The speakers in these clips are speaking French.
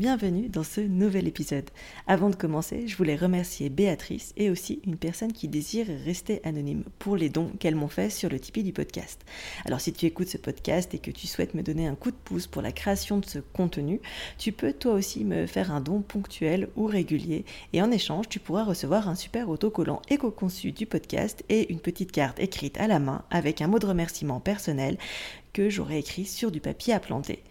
Bienvenue dans ce nouvel épisode. Avant de commencer, je voulais remercier Béatrice et aussi une personne qui désire rester anonyme pour les dons qu'elles m'ont fait sur le Tipeee du podcast. Alors si tu écoutes ce podcast et que tu souhaites me donner un coup de pouce pour la création de ce contenu, tu peux toi aussi me faire un don ponctuel ou régulier et en échange, tu pourras recevoir un super autocollant éco-conçu du podcast et une petite carte écrite à la main avec un mot de remerciement personnel que j'aurais écrit sur du papier à planter.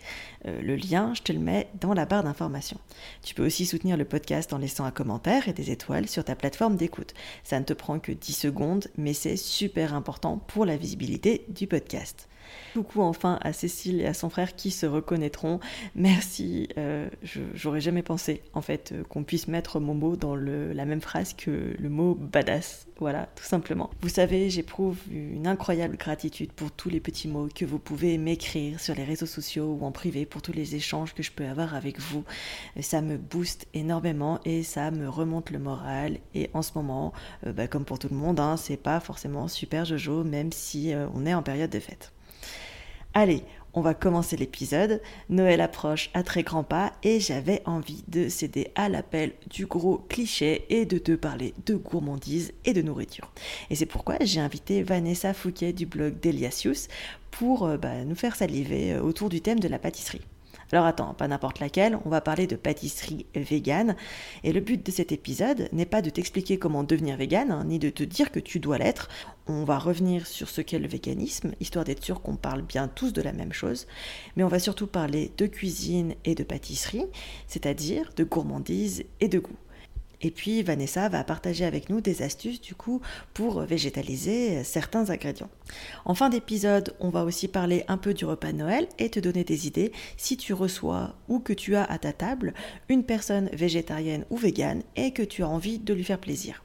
Euh, le lien, je te le mets dans la barre d'information. Tu peux aussi soutenir le podcast en laissant un commentaire et des étoiles sur ta plateforme d'écoute. Ça ne te prend que 10 secondes, mais c'est super important pour la visibilité du podcast. Coucou enfin à Cécile et à son frère qui se reconnaîtront. Merci, euh, j'aurais jamais pensé en fait euh, qu'on puisse mettre mon mot dans la même phrase que le mot badass. Voilà, tout simplement. Vous savez, j'éprouve une incroyable gratitude pour tous les petits mots que vous pouvez m'écrire sur les réseaux sociaux ou en privé pour tous les échanges que je peux avoir avec vous. Ça me booste énormément et ça me remonte le moral. Et en ce moment, euh, bah, comme pour tout le monde, hein, c'est pas forcément super jojo, même si on est en période de fête. Allez, on va commencer l'épisode. Noël approche à très grands pas et j'avais envie de céder à l'appel du gros cliché et de te parler de gourmandise et de nourriture. Et c'est pourquoi j'ai invité Vanessa Fouquet du blog Deliasius pour euh, bah, nous faire saliver euh, autour du thème de la pâtisserie. Alors attends, pas n'importe laquelle, on va parler de pâtisserie végane. Et le but de cet épisode n'est pas de t'expliquer comment devenir végane, hein, ni de te dire que tu dois l'être. On va revenir sur ce qu'est le véganisme, histoire d'être sûr qu'on parle bien tous de la même chose. Mais on va surtout parler de cuisine et de pâtisserie, c'est-à-dire de gourmandise et de goût. Et puis Vanessa va partager avec nous des astuces du coup pour végétaliser certains ingrédients. En fin d'épisode, on va aussi parler un peu du repas de Noël et te donner des idées si tu reçois ou que tu as à ta table une personne végétarienne ou végane et que tu as envie de lui faire plaisir.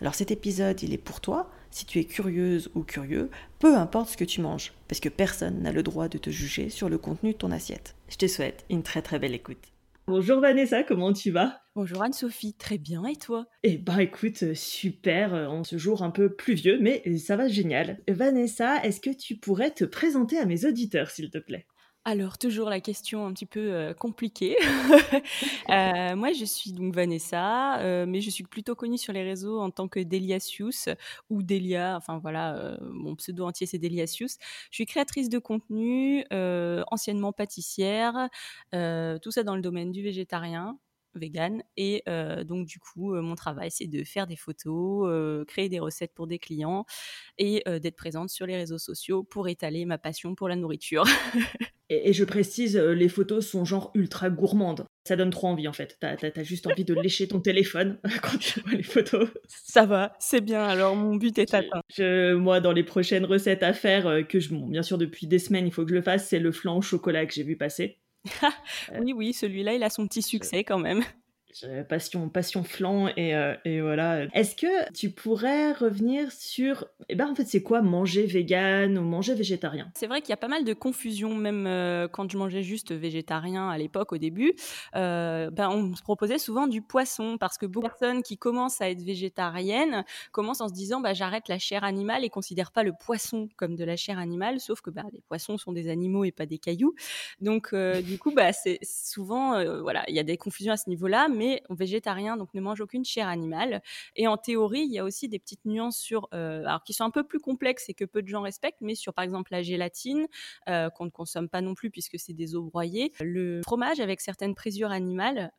Alors cet épisode, il est pour toi, si tu es curieuse ou curieux, peu importe ce que tu manges, parce que personne n'a le droit de te juger sur le contenu de ton assiette. Je te souhaite une très très belle écoute. Bonjour Vanessa, comment tu vas? Bonjour Anne-Sophie, très bien et toi? Eh ben écoute, euh, super, euh, en ce jour un peu pluvieux, mais ça va génial. Vanessa, est-ce que tu pourrais te présenter à mes auditeurs s'il te plaît? Alors, toujours la question un petit peu compliquée. Euh, moi, je suis donc Vanessa, mais je suis plutôt connue sur les réseaux en tant que Deliasius ou Delia. Enfin voilà, mon pseudo entier c'est Deliasius. Je suis créatrice de contenu, anciennement pâtissière, tout ça dans le domaine du végétarien vegan et donc du coup mon travail c'est de faire des photos, créer des recettes pour des clients et d'être présente sur les réseaux sociaux pour étaler ma passion pour la nourriture. et, je précise, les photos sont genre ultra gourmandes. Ça donne trop envie en fait. T'as as, juste envie de lécher ton téléphone quand tu vois les photos. Ça va, c'est bien. Alors mon but est atteint. moi, dans les prochaines recettes à faire, que je, bon, bien sûr depuis des semaines, il faut que je le fasse, c'est le flan au chocolat que j'ai vu passer. oui, oui, celui-là, il a son petit succès quand même passion, passion flan et, euh, et voilà. Est-ce que tu pourrais revenir sur, eh ben en fait c'est quoi manger vegan ou manger végétarien? C'est vrai qu'il y a pas mal de confusion même euh, quand je mangeais juste végétarien à l'époque au début. Euh, ben, on se proposait souvent du poisson parce que beaucoup de personnes qui commencent à être végétariennes commencent en se disant bah, j'arrête la chair animale et considèrent pas le poisson comme de la chair animale, sauf que bah, les poissons sont des animaux et pas des cailloux. Donc du coup bah, c'est souvent voilà il y a des confusions à ce niveau-là végétarien, donc ne mange aucune chair animale. Et en théorie, il y a aussi des petites nuances sur, euh, alors qui sont un peu plus complexes et que peu de gens respectent, mais sur par exemple la gélatine, euh, qu'on ne consomme pas non plus puisque c'est des eaux broyées. Le fromage avec certaines présures animales,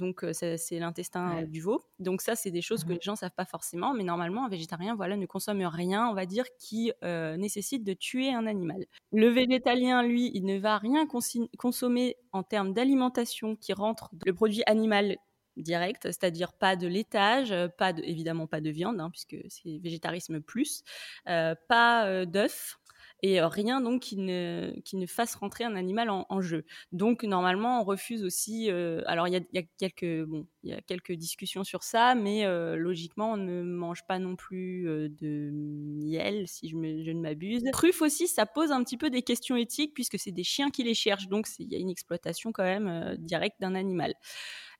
donc c'est l'intestin du veau. Donc ça, c'est des choses que mmh les gens savent pas forcément, mais normalement, un végétarien, voilà, ne consomme rien, on va dire, qui nécessite de tuer un animal. Le végétalien, lui, il ne va rien consommer en termes d'alimentation qui rentre le produit animal direct, c'est-à-dire pas de laitage, pas de, évidemment pas de viande, hein, puisque c'est végétarisme plus, pas d'œufs, et rien donc qui ne, qui ne fasse rentrer un animal en, jeu. Donc normalement, on refuse aussi. alors il y a, quelques bon, y a quelques discussions sur ça, mais logiquement, on ne mange pas non plus de miel, si je, je ne m'abuse. Truffe aussi, ça pose un petit peu des questions éthiques puisque c'est des chiens qui les cherchent, donc il y a une exploitation quand même directe d'un animal.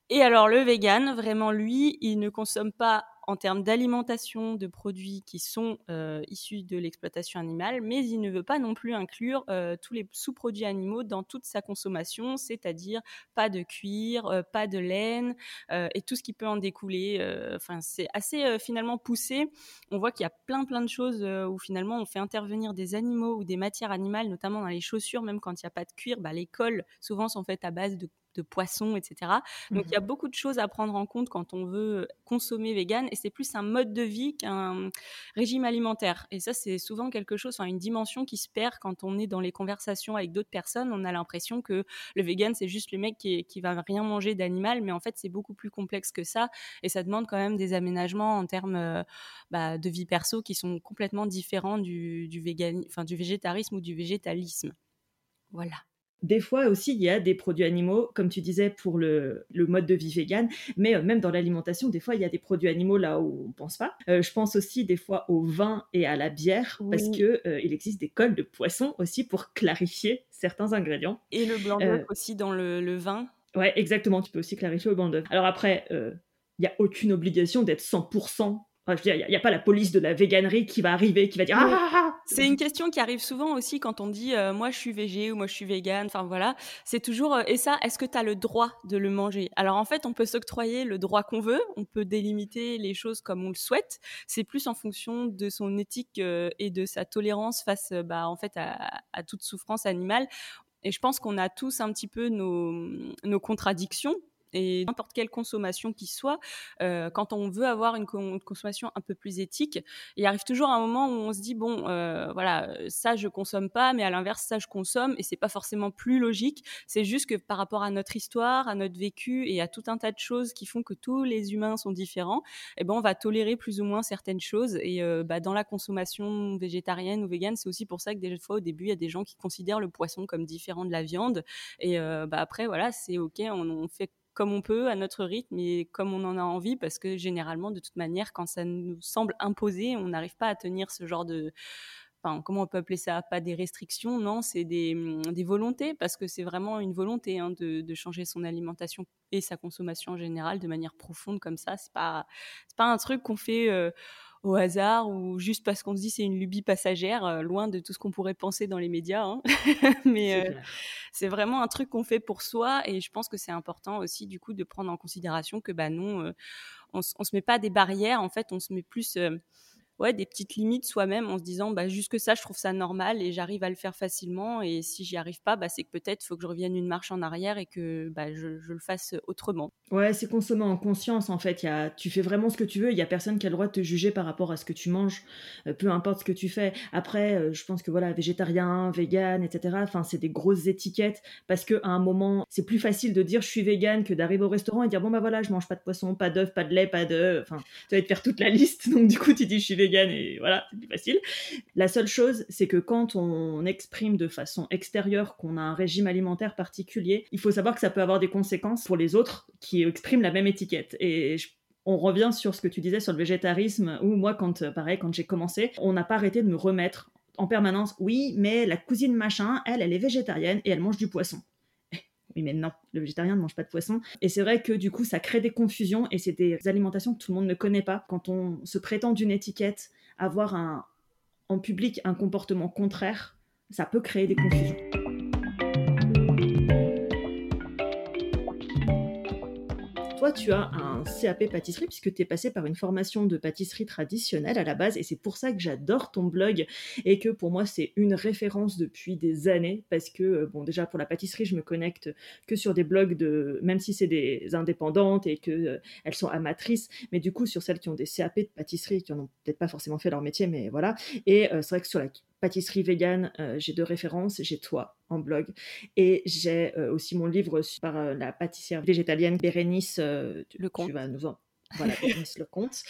Et alors le vegan, vraiment lui, il ne consomme pas en termes d'alimentation de produits qui sont euh, issus de l'exploitation animale, mais il ne veut pas non plus inclure euh, tous les sous-produits animaux dans toute sa consommation, c'est-à-dire pas de cuir, euh, pas de laine et tout ce qui peut en découler. Enfin, c'est assez finalement poussé. On voit qu'il y a plein plein de choses où finalement on fait intervenir des animaux ou des matières animales, notamment dans les chaussures, même quand il n'y a pas de cuir. Bah, les cols souvent sont faites à base de de poissons, etc. Donc il y a mmh beaucoup de choses à prendre en compte quand on veut consommer vegan et c'est plus un mode de vie qu'un régime alimentaire. Et ça c'est souvent quelque chose, enfin une dimension qui se perd quand on est dans les conversations avec d'autres personnes. On a l'impression que le vegan c'est juste le mec qui, qui va rien manger d'animal, mais en fait c'est beaucoup plus complexe que ça et ça demande quand même des aménagements en termes euh, bah, de vie perso qui sont complètement différents du, du, enfin, du végétarisme ou du végétalisme. Voilà. Des fois aussi, il y a des produits animaux, comme tu disais, pour le, mode de vie vegan, mais euh, même dans l'alimentation, des fois, il y a des produits animaux là où on ne pense pas. Euh, je pense aussi des fois au vin et à la bière, parce qu'il euh, il existe des cols de poisson aussi pour clarifier certains ingrédients. Et le blanc d'œuf aussi dans le, vin. Ouais, exactement, tu peux aussi clarifier au blanc d'œuf. Alors après, il n'y a aucune obligation d'être 100% il n'y a, pas la police de la véganerie qui va arriver, qui va dire ah, ah, ah, C'est une question qui arrive souvent aussi quand on dit euh, moi je suis végé ou moi je suis végane. Enfin voilà, c'est toujours euh, et ça, est-ce que tu as le droit de le manger? Alors en fait, on peut s'octroyer le droit qu'on veut, on peut délimiter les choses comme on le souhaite. C'est plus en fonction de son éthique euh, et de sa tolérance face bah, en fait à, toute souffrance animale. Et je pense qu'on a tous un petit peu nos contradictions et n'importe quelle consommation qui soit, euh, quand on veut avoir une, consommation un peu plus éthique, il arrive toujours un moment où on se dit bon, euh, voilà, ça je consomme pas, mais à l'inverse ça je consomme et c'est pas forcément plus logique. C'est juste que par rapport à notre histoire, à notre vécu et à tout un tas de choses qui font que tous les humains sont différents, eh ben on va tolérer plus ou moins certaines choses. Et euh, bah, dans la consommation végétarienne ou végane, c'est aussi pour ça que des fois au début il y a des gens qui considèrent le poisson comme différent de la viande. Et bah, après voilà, c'est ok, on fait comme on peut, à notre rythme et comme on en a envie, parce que généralement, de toute manière, quand ça nous semble imposé, on n'arrive pas à tenir ce genre de... Enfin, comment on peut appeler ça? Pas des restrictions, non, c'est des, hum, des, volontés, parce que c'est vraiment une volonté hein, de, de, changer son alimentation et sa consommation en général de manière profonde comme ça. C'est pas, pas un truc qu'on fait... Euh, au hasard ou juste parce qu'on se dit c'est une lubie passagère, euh, loin de tout ce qu'on pourrait penser dans les médias. Hein. Mais euh, c'est vraiment un truc qu'on fait pour soi et je pense que c'est important aussi du coup de prendre en considération que bah non, euh, on, on, se met pas des barrières. En fait, on se met plus ouais, des petites limites soi-même en se disant bah, jusque ça, je trouve ça normal et j'arrive à le faire facilement. Et si j'y arrive pas, bah, c'est que peut-être il faut que je revienne une marche en arrière et que bah, je, le fasse autrement. Ouais, c'est consommer en conscience en fait. Y a, tu fais vraiment ce que tu veux. Il y a personne qui a le droit de te juger par rapport à ce que tu manges, euh, peu importe ce que tu fais. Après, euh, je pense que voilà, végétarien, vegan, etc. Enfin, c'est des grosses étiquettes parce que à un moment, c'est plus facile de dire je suis vegan que d'arriver au restaurant et dire bon bah voilà, je mange pas de poisson, pas d'œuf, pas de lait, pas de. Enfin, tu vas te faire toute la liste. Donc du coup, tu dis je suis et voilà, c'est plus facile. La seule chose, c'est que quand on exprime de façon extérieure qu'on a un régime alimentaire particulier, il faut savoir que ça peut avoir des conséquences pour les autres qui expriment la même étiquette. Et on revient sur ce que tu disais sur le végétarisme, où moi, quand, pareil, quand j'ai commencé, on n'a pas arrêté de me remettre en permanence, oui, mais la cousine machin, elle, elle est végétarienne et elle mange du poisson. Oui, mais non, le végétarien ne mange pas de poisson. Et c'est vrai que du coup, ça crée des confusions et c'est des alimentations que tout le monde ne connaît pas. Quand on se prétend d'une étiquette, avoir un, en public un comportement contraire, ça peut créer des confusions. Tu as un CAP pâtisserie puisque tu es passé par une formation de pâtisserie traditionnelle à la base et c'est pour ça que j'adore ton blog et que pour moi c'est une référence depuis des années parce que euh, bon déjà pour la pâtisserie je me connecte que sur des blogs de même si c'est des indépendantes et que euh, elles sont amatrices mais du coup sur celles qui ont des CAP de pâtisserie qui n'ont peut-être pas forcément fait leur métier mais voilà et euh, c'est vrai que sur la pâtisserie végane, euh, j'ai deux références. J'ai toi en blog et j'ai euh, aussi mon livre par euh, la pâtissière végétalienne Bérénice. le tu vas nous en voilà, Bérénice Lecomte.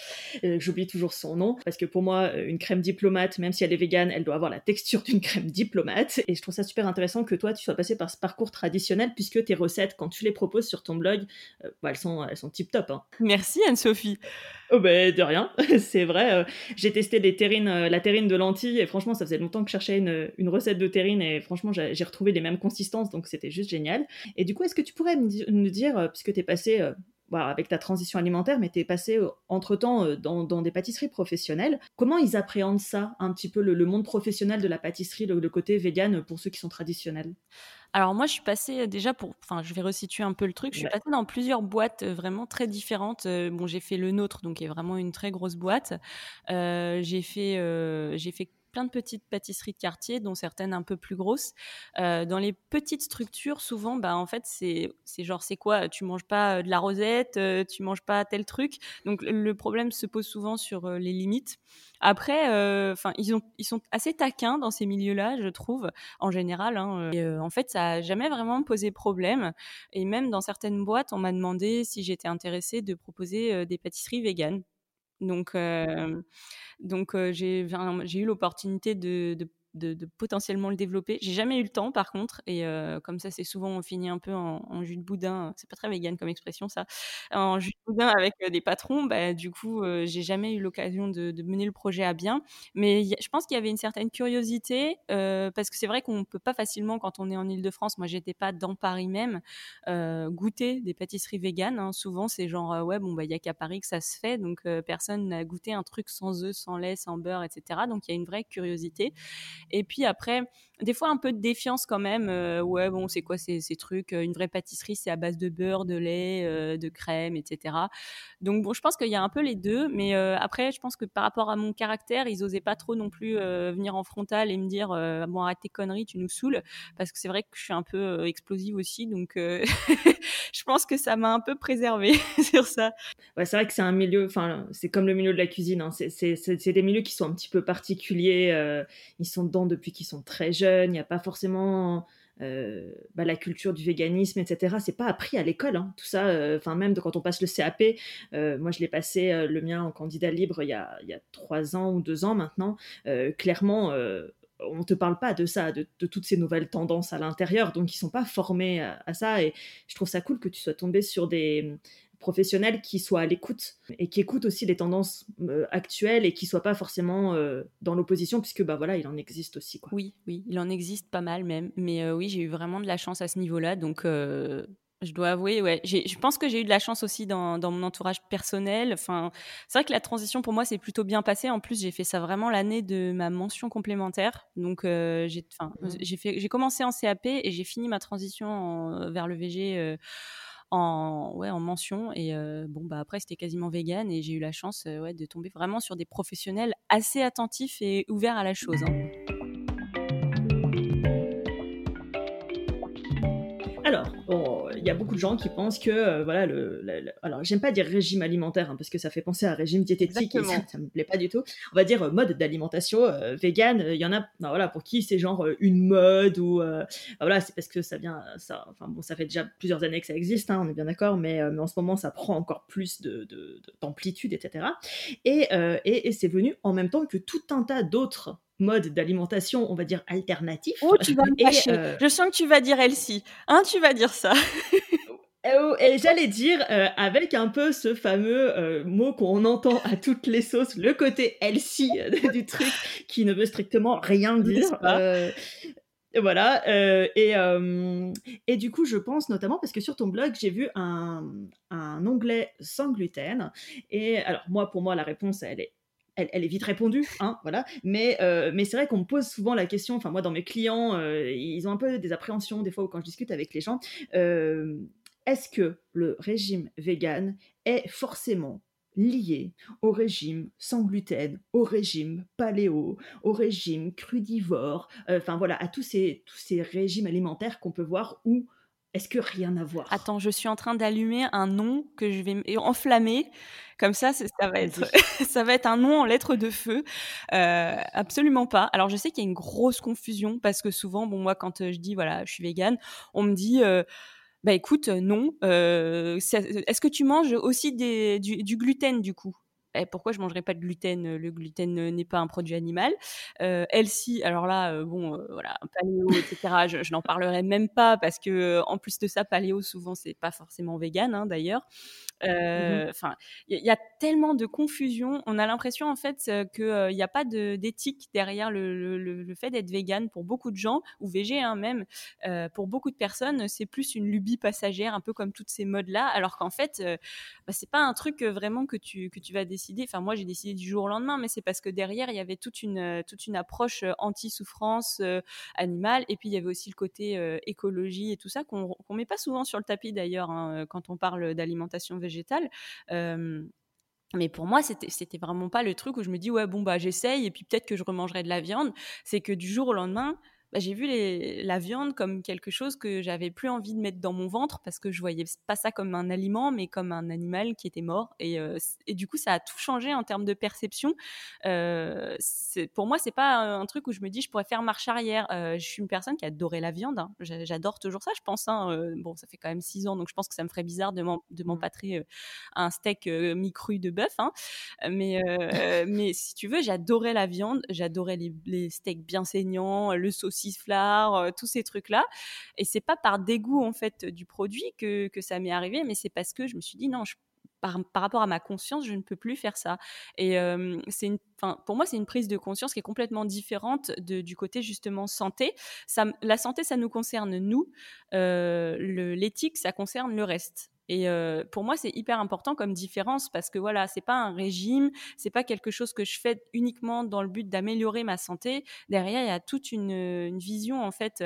Euh, J'oublie toujours son nom, parce que pour moi, une crème diplomate, même si elle est végane, elle doit avoir la texture d'une crème diplomate. Et je trouve ça super intéressant que toi, tu sois passé par ce parcours traditionnel, puisque tes recettes, quand tu les proposes sur ton blog, euh, bah, elles sont, elles sont tip top. Hein. Merci Anne-Sophie. Oh ben de rien, c'est vrai. Euh, j'ai testé terrines, euh, la terrine de lentilles et franchement, ça faisait longtemps que je cherchais une, une recette de terrine et franchement, j'ai retrouvé les mêmes consistances, donc c'était juste génial. Et du coup, est-ce que tu pourrais me dire, euh, puisque tu es passé bah, avec ta transition alimentaire, mais tu es passé entre-temps dans, dans, des pâtisseries professionnelles, comment ils appréhendent ça, un petit peu le, le monde professionnel de la pâtisserie, le, le côté vegan pour ceux qui sont traditionnels? Alors moi, je suis passée déjà pour, enfin, je vais resituer un peu le truc. Je suis passée dans plusieurs boîtes vraiment très différentes. bon, j'ai fait le nôtre, donc qui est vraiment une très grosse boîte. j'ai fait, j'ai fait plein de petites pâtisseries de quartier, dont certaines un peu plus grosses. Euh, dans les petites structures, souvent, bah, en fait, c'est genre, c'est quoi? Tu manges pas euh, de la rosette, euh, tu manges pas tel truc. Donc, le problème se pose souvent sur les limites. Après, ils, ils sont assez taquins dans ces milieux-là, je trouve, en général. Hein, et, en fait, ça a jamais vraiment posé problème. Et même dans certaines boîtes, on m'a demandé si j'étais intéressée de proposer des pâtisseries véganes. Donc, donc j'ai eu l'opportunité de de, potentiellement le développer. J'ai jamais eu le temps par contre, et euh, comme ça c'est souvent on finit un peu en, jus de boudin, c'est pas très vegan comme expression ça, en jus de boudin avec euh, des patrons, bah, du coup euh, j'ai jamais eu l'occasion de, mener le projet à bien, mais je pense qu'il y avait une certaine curiosité, parce que c'est vrai qu'on peut pas facilement quand on est en Ile-de-France, moi j'étais pas dans Paris même, goûter des pâtisseries véganes, hein. souvent c'est genre ouais bon bah il y a qu'à Paris que ça se fait, donc personne n'a goûté un truc sans œufs, sans lait, sans beurre, etc. Donc il y a une vraie curiosité. Et puis après, des fois un peu de défiance quand même. Euh, ouais, bon, c'est quoi ces, trucs euh, Une vraie pâtisserie, c'est à base de beurre, de lait, euh, de crème, etc. Donc bon, je pense qu'il y a un peu les deux. Mais après, je pense que par rapport à mon caractère, ils osaient pas trop non plus venir en frontal et me dire bon, arrête tes conneries, tu nous saoules. Parce que c'est vrai que je suis un peu explosive aussi. Donc je pense que ça m'a un peu préservée sur ça. Ouais, c'est vrai que c'est un milieu, enfin, c'est comme le milieu de la cuisine. Hein. C'est des milieux qui sont un petit peu particuliers. ils sont dedans depuis qu'ils sont très jeunes. Il n'y a pas forcément euh, bah, la culture du véganisme, etc. C'est pas appris à l'école, hein. tout ça. Euh, enfin, même quand on passe le CAP, euh, moi je l'ai passé le mien en candidat libre il y a, trois ans ou deux ans maintenant. clairement, on te parle pas de ça, de, toutes ces nouvelles tendances à l'intérieur, donc ils sont pas formés à, à, ça. Et je trouve ça cool que tu sois tombé sur des, professionnels qui soient à l'écoute et qui écoutent aussi les tendances euh, actuelles et qui soient pas forcément euh, dans l'opposition puisque bah voilà il en existe aussi quoi. Oui oui il en existe pas mal même mais euh, oui j'ai eu vraiment de la chance à ce niveau-là donc je dois avouer, ouais. Je pense que j'ai eu de la chance aussi dans, dans mon entourage personnel. Enfin, c'est vrai que la transition pour moi s'est plutôt bien passée. En plus, j'ai fait ça vraiment l'année de ma mention complémentaire. Donc, j'ai, enfin, mmh. j'ai fait, j'ai commencé en CAP et j'ai fini ma transition vers le VG en, ouais, en mention. Et bon, bah après, c'était quasiment vegan et j'ai eu la chance ouais, de tomber vraiment sur des professionnels assez attentifs et ouverts à la chose. Hein. Beaucoup de gens qui pensent que, euh, voilà, le, alors j'aime pas dire régime alimentaire hein, parce que ça fait penser à régime diététique et ça, me plaît pas du tout. On va dire euh, mode d'alimentation euh, vegan. Il y en a, ben, voilà, pour qui c'est genre une mode ou voilà, c'est parce que ça vient, ça, enfin bon, ça fait déjà plusieurs années que ça existe, hein, on est bien d'accord, mais, mais, en ce moment ça prend encore plus de, d'amplitude, etc. Et, et, et c'est venu en même temps que tout un tas d'autres mode d'alimentation, on va dire, alternatif. Oh, tu vas me euh, Je sens que tu vas dire Elsie. Hein, tu vas dire ça. Oh, et j'allais dire, euh, avec un peu ce fameux euh, mot qu'on entend à toutes les sauces, le côté Elsie du truc, qui ne veut strictement rien dire. voilà. et, et du coup, je pense notamment, parce que sur ton blog, j'ai vu un, un onglet sans gluten. Et alors, moi, pour moi, la réponse, elle est elle, est vite répondue, hein, voilà. Mais, euh, mais c'est vrai qu'on me pose souvent la question, enfin moi dans mes clients, euh, ils ont un peu des appréhensions des fois quand je discute avec les gens. Euh, est-ce que le régime vegan est forcément lié au régime sans gluten, au régime paléo, au régime crudivore, enfin voilà, à tous ces, tous ces régimes alimentaires qu'on peut voir où est-ce que rien à voir? Attends, je suis en train d'allumer un nom que je vais enflammer. Comme ça, ça va être, ça va être un nom en lettres de feu. Euh, absolument pas. Alors, je sais qu'il y a une grosse confusion parce que souvent, bon, moi, quand euh, je dis voilà, je suis végane, on me dit. Euh, Bah écoute, non. Est-ce que tu manges aussi des, du, gluten du coup? Eh, pourquoi je mangerais pas de gluten Le gluten n'est pas un produit animal? Euh, Elsie, alors là, bon, voilà, paléo, etc. je, n'en parlerai même pas parce que en plus de ça, paléo souvent c'est pas forcément vegan hein, d'ailleurs. Mmh enfin, il y, a tellement de confusion. On a l'impression en fait qu'il n'y a pas d'éthique derrière le, fait d'être vegan pour beaucoup de gens ou végé hein, même. pour beaucoup de personnes, c'est plus une lubie passagère, un peu comme toutes ces modes là, alors qu'en fait, bah, c'est pas un truc vraiment que tu que tu vas décider. Enfin, moi j'ai décidé du jour au lendemain, mais c'est parce que derrière il y avait toute une toute une approche anti-souffrance animale, et puis il y avait aussi le côté écologie et tout ça qu'on ne met pas souvent sur le tapis d'ailleurs hein, quand on parle d'alimentation végétale mais pour moi, c'était, c'était vraiment pas le truc où je me dis, ouais, bon, bah, j'essaye et puis peut-être que je remangerai de la viande. C'est que du jour au lendemain, bah, j'ai vu la viande comme quelque chose que j'avais plus envie de mettre dans mon ventre parce que je voyais pas ça comme un aliment, mais comme un animal qui était mort. Et, euh, du coup, ça a tout changé en termes de perception. Euh, pour moi, c'est pas un truc où je me dis je pourrais faire marche arrière. Euh, je suis une personne qui adorait la viande. Hein. J'adore toujours ça, je pense. Hein. bon, ça fait quand même six ans, donc je pense que ça me ferait bizarre de mmh. m'empâtrer un steak mi-cru de bœuf. Hein. Mais, mais si tu veux, j'adorais la viande, j'adorais les, les steaks bien saignants, le saucisson fleurs, euh, tous ces trucs-là. Et c'est pas par dégoût en fait du produit que, que ça m'est arrivé, mais c'est parce que je me suis dit non, par, par, rapport à ma conscience, je ne peux plus faire ça. Et c'est une, pour moi, c'est une prise de conscience qui est complètement différente de, du côté justement santé. La santé, ça nous concerne nous. Euh, L'éthique, ça concerne le reste. Et pour moi, c'est hyper important comme différence parce que voilà, c'est pas un régime, c'est pas quelque chose que je fais uniquement dans le but d'améliorer ma santé. Derrière, il y a toute une, vision en fait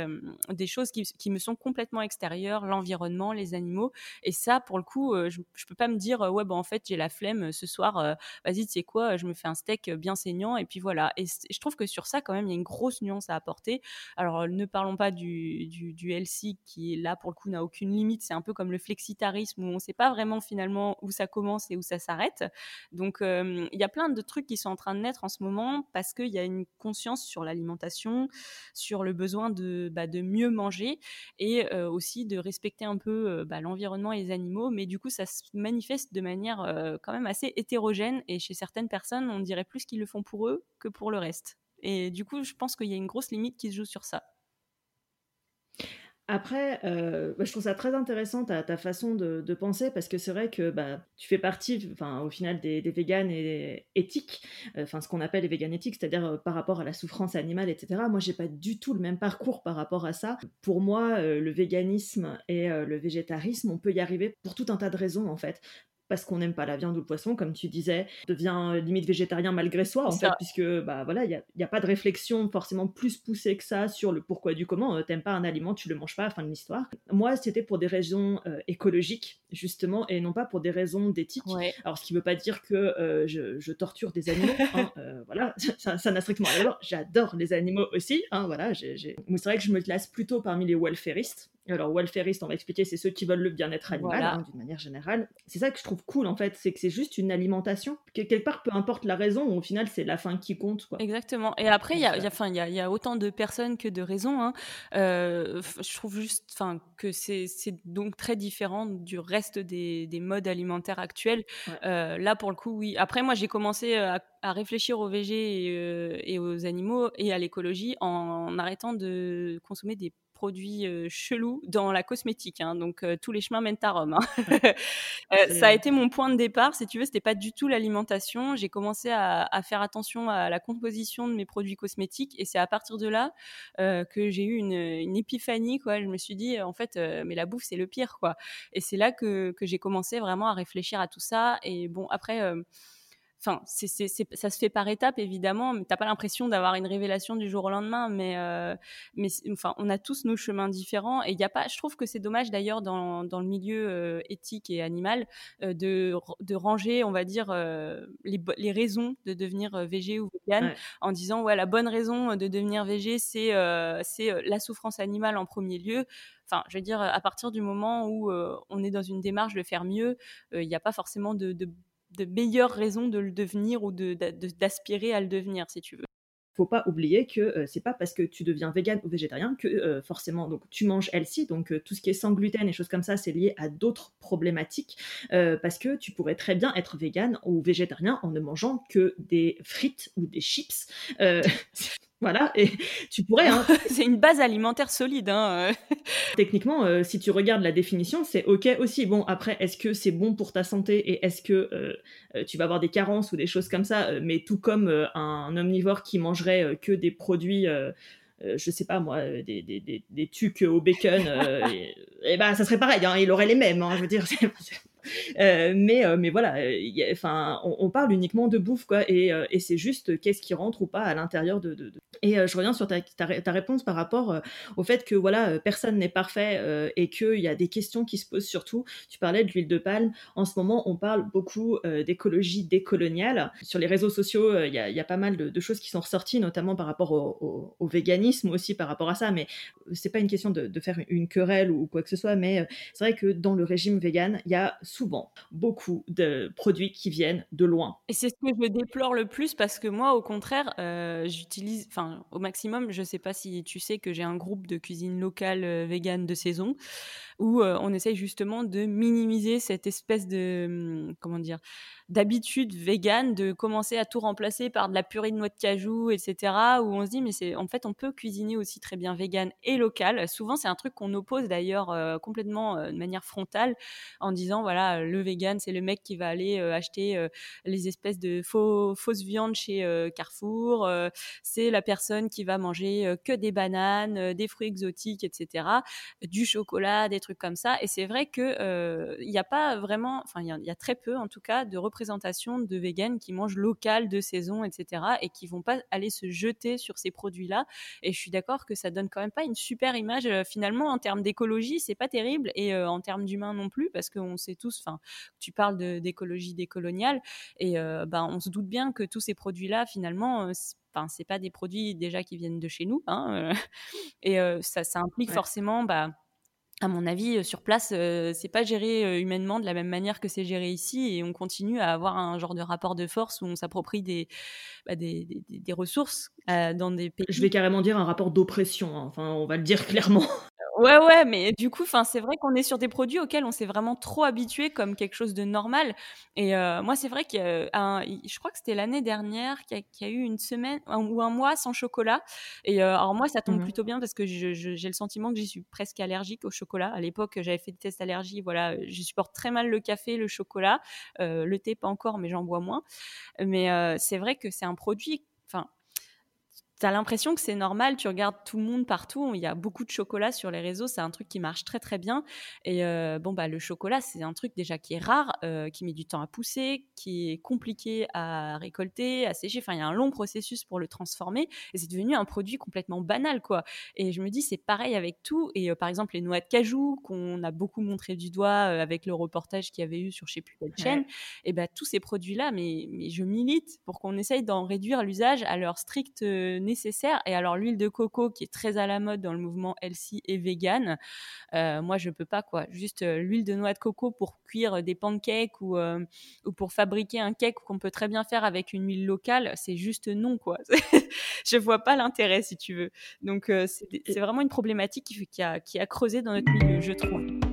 des choses qui, me sont complètement extérieures, l'environnement, les animaux. Et ça, pour le coup, je, je peux pas me dire ouais, bah en fait, j'ai la flemme ce soir. Vas-y, tu sais quoi, je me fais un steak bien saignant et puis voilà. Et je trouve que sur ça, quand même, il y a une grosse nuance à apporter. Alors, ne parlons pas du, du LC qui là pour le coup n'a aucune limite. C'est un peu comme le flexitarisme où on ne sait pas vraiment finalement où ça commence et où ça s'arrête. Donc il y a plein de trucs qui sont en train de naître en ce moment parce qu'il y a une conscience sur l'alimentation, sur le besoin de, bah, mieux manger et aussi de respecter un peu bah, l'environnement et les animaux. Mais du coup, ça se manifeste de manière quand même assez hétérogène et chez certaines personnes, on dirait plus qu'ils le font pour eux que pour le reste. Et du coup, je pense qu'il y a une grosse limite qui se joue sur ça. Après, euh, bah, je trouve ça très intéressant ta, ta façon de, penser parce que c'est vrai que bah, tu fais partie, au final, des, des véganes et éthiques, euh, enfin, ce qu'on appelle les véganes éthiques, c'est-à-dire euh, par rapport à la souffrance animale, etc. Moi, j'ai pas du tout le même parcours par rapport à ça. Pour moi, le véganisme et le végétarisme, on peut y arriver pour tout un tas de raisons, en fait parce qu'on n'aime pas la viande ou le poisson, comme tu disais, devient euh, limite végétarien malgré soi, en fait, puisque bah voilà, il n'y a, a, pas de réflexion forcément plus poussée que ça sur le pourquoi du comment. Euh, t'aimes pas un aliment, tu le manges pas, fin de l'histoire. Moi, c'était pour des raisons euh, écologiques, justement, et non pas pour des raisons d'éthique. Alors, ce qui ne veut pas dire que je, torture des animaux, hein, voilà, ça n'a strictement rien J'adore les animaux aussi, hein, voilà. C'est vrai que je me classe plutôt parmi les welfaristes, alors, welfareiste, on va expliquer, c'est ceux qui veulent le bien-être animal, hein, d'une manière générale. C'est ça que je trouve cool, en fait, c'est que c'est juste une alimentation. Que, quelque part, peu importe la raison, au final, c'est la fin qui compte. Quoi. Exactement. Et après, il y a, y, y a, autant de personnes que de raisons. Hein. Euh, je trouve juste que c'est donc très différent du reste des, des modes alimentaires actuels. Euh, là, pour le coup, oui. Après, moi, j'ai commencé à, à, réfléchir aux et, euh, et aux animaux et à l'écologie en arrêtant de consommer des produits chelous dans la cosmétique. Hein, donc tous les chemins mènent à Rome. Hein. ça a été mon point de départ. Si tu veux, c'était pas du tout l'alimentation. J'ai commencé à, faire attention à la composition de mes produits cosmétiques et c'est à partir de là que j'ai eu une, épiphanie. Quoi. Je me suis dit, en fait, mais la bouffe c'est le pire. Quoi. Et c'est là que, que j'ai commencé vraiment à réfléchir à tout ça. Et bon, après Enfin, c'est, ça se fait par étapes, évidemment. Mais t'as pas l'impression d'avoir une révélation du jour au lendemain. Mais, euh, mais enfin, on a tous nos chemins différents. Et il y a pas. Je trouve que c'est dommage d'ailleurs dans, dans le milieu euh, éthique et animal euh, de, de ranger, on va dire, les, les raisons de devenir végé ou vegan en disant ouais, la bonne raison de devenir végé, c'est c'est la souffrance animale en premier lieu. Enfin, je veux dire, à partir du moment où on est dans une démarche de faire mieux, il n'y a pas forcément de, de de meilleures raisons de le devenir ou d'aspirer de, à le devenir, si tu veux. faut pas oublier que c'est pas parce que tu deviens vegan ou végétarien que forcément donc tu manges healthy, donc tout ce qui est sans gluten et choses comme ça, c'est lié à d'autres problématiques parce que tu pourrais très bien être vegan ou végétarien en ne mangeant que des frites ou des chips. Voilà, et tu pourrais. Hein. c'est une base alimentaire solide. Hein. Techniquement, euh, si tu regardes la définition, c'est OK aussi. Bon, après, est-ce que c'est bon pour ta santé et est-ce que euh, euh, tu vas avoir des carences ou des choses comme ça Mais tout comme un omnivore qui mangerait que des produits. je sais pas moi, des, des, des, tucs au bacon, et, ben ça serait pareil, hein, il aurait les mêmes, hein, je veux dire, Euh, mais, euh, mais voilà, enfin, on, parle uniquement de bouffe, quoi, et, euh, et c'est juste qu'est-ce qui rentre ou pas à l'intérieur de, Et je reviens sur ta, ta, réponse par rapport au fait que voilà, personne n'est parfait et qu'il y a des questions qui se posent surtout. Tu parlais de l'huile de palme. En ce moment, on parle beaucoup d'écologie décoloniale. Sur les réseaux sociaux, il y, a, pas mal de, choses qui sont ressorties, notamment par rapport au, véganisme aussi par rapport à ça. Mais c'est pas une question de, de, faire une querelle ou quoi que ce soit, mais c'est vrai que dans le régime vegan, il y a souvent beaucoup de produits qui viennent de loin. Et c'est ce que je déplore le plus parce que moi, au contraire, euh, j'utilise, enfin, au maximum, je sais pas si tu sais que j'ai un groupe de cuisine locale euh, vegan de saison où on essaye justement de minimiser cette espèce de, hum, comment dire, d'habitude végane de commencer à tout remplacer par de la purée de noix de cajou, etc. Où on se dit, mais c'est en fait, on peut cuisiner aussi très bien vegan et local. Souvent, c'est un truc qu'on oppose d'ailleurs complètement de manière frontale en disant, voilà, le vegan, c'est le mec qui va aller acheter les espèces de fausses viandes chez Carrefour. c'est la personne qui va manger que des bananes, des fruits exotiques, etc. Du chocolat, des trucs comme ça. Et c'est vrai que il n'y a pas vraiment, enfin, il y, y, a très peu en tout cas de représentation de véganes qui mangent local, de saison, etc. et qui vont pas aller se jeter sur ces produits-là. Et je suis d'accord que ça donne quand même pas une super image. Euh, finalement, en termes d'écologie, c'est pas terrible et euh, en termes d'humain non plus, parce qu'on sait tous, enfin, tu parles d'écologie décoloniale et euh, ben, on se doute bien que tous ces produits-là, finalement, enfin c'est pas des produits déjà qui viennent de chez nous hein, et ça, ça implique forcément bah, à mon avis, sur place, c'est pas géré humainement de la même manière que c'est géré ici, et on continue à avoir un genre de rapport de force où on s'approprie des, bah, des, des, ressources dans des pays. Je vais carrément dire un rapport d'oppression. Hein. Enfin, on va le dire clairement. Ouais, ouais, mais du coup, enfin, c'est vrai qu'on est sur des produits auxquels on s'est vraiment trop habitué comme quelque chose de normal. Et euh, moi, c'est vrai que je crois que c'était l'année dernière qu'il y, a eu une semaine ou un mois sans chocolat. Et euh, alors moi, ça tombe mmh plutôt bien parce que j'ai le sentiment que j'y suis presque allergique au chocolat. À l'époque, j'avais fait des tests allergie. Voilà, je supporte très mal le café, le chocolat, euh, le thé pas encore, mais j'en bois moins. Mais c'est vrai que c'est un produit. Enfin, tu as l'impression que c'est normal, tu regardes tout le monde partout, il y a beaucoup de chocolat sur les réseaux, c'est un truc qui marche très très bien. Et euh, bon, bah, le chocolat, c'est un truc déjà qui est rare, euh, qui met du temps à pousser, qui est compliqué à récolter, à sécher. Enfin, il y a un long processus pour le transformer et c'est devenu un produit complètement banal, quoi. Et je me dis, c'est pareil avec tout. Et euh, par exemple, les noix de cajou, qu'on a beaucoup montré du doigt avec le reportage qu'il y avait eu sur je sais plus quelle chaîne, et ben tous ces produits-là, mais, mais je milite pour qu'on essaye d'en réduire l'usage à leur strict nécessaire. Et alors l'huile de coco qui est très à la mode dans le mouvement healthy et vegan, euh, moi je peux pas quoi. Juste euh, l'huile de noix de coco pour cuire des pancakes ou, euh, ou pour fabriquer un cake qu'on peut très bien faire avec une huile locale, c'est juste non quoi. je vois pas l'intérêt si tu veux. Donc c'est vraiment une problématique qui, qui, a, qui a creusé dans notre milieu, je trouve.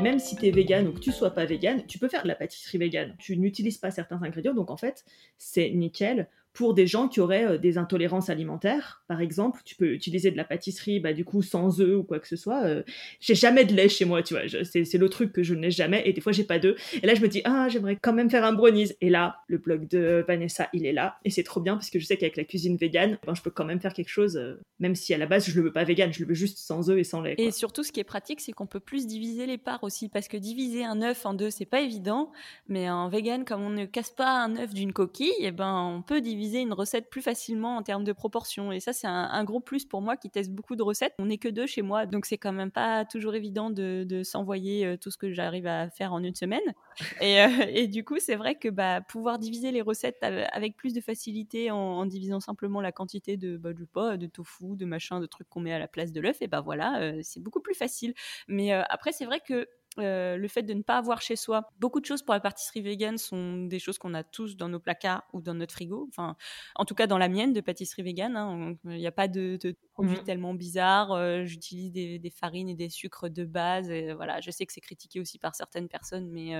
Même si tu es vegan ou que tu sois pas vegan, tu peux faire de la pâtisserie vegan. Tu n'utilises pas certains ingrédients, donc en fait, c'est nickel pour des gens qui auraient euh, des intolérances alimentaires, par exemple, tu peux utiliser de la pâtisserie, bah, du coup, sans œufs ou quoi que ce soit. Euh, j'ai jamais de lait chez moi, tu vois. C'est le truc que je n'ai jamais, et des fois, j'ai pas d'œufs. Et là, je me dis, ah, j'aimerais quand même faire un brownies. Et là, le blog de Vanessa, il est là, et c'est trop bien parce que je sais qu'avec la cuisine végane, ben, je peux quand même faire quelque chose, euh, même si à la base, je le veux pas vegan, je le veux juste sans œufs et sans lait. Et surtout, ce qui est pratique, c'est qu'on peut plus diviser les parts aussi, parce que diviser un œuf en deux, c'est pas évident, mais en vegan, comme on ne casse pas un œuf d'une coquille, eh ben, on peut diviser une recette plus facilement en termes de proportion. Et ça, c'est un, gros plus pour moi qui teste beaucoup de recettes. On n'est que deux chez moi, donc c'est quand même pas toujours évident de, s'envoyer euh, tout ce que j'arrive à faire en une semaine. Et, euh, et du coup, c'est vrai que bah, pouvoir diviser les recettes avec plus de facilité en, divisant simplement la quantité de, bah, de, pas, de tofu, de machin, de trucs qu'on met à la place de l'œuf, et bah voilà, euh, c'est beaucoup plus facile. Mais après, c'est vrai que le fait de ne pas avoir chez soi beaucoup de choses pour la pâtisserie vegan sont des choses qu'on a tous dans nos placards ou dans notre frigo. Enfin, en tout cas dans la mienne de pâtisserie vegan, hein, il n'y a pas de, produits mmh tellement bizarres. J'utilise des, farines et des sucres de base. Et voilà, je sais que c'est critiqué aussi par certaines personnes, mais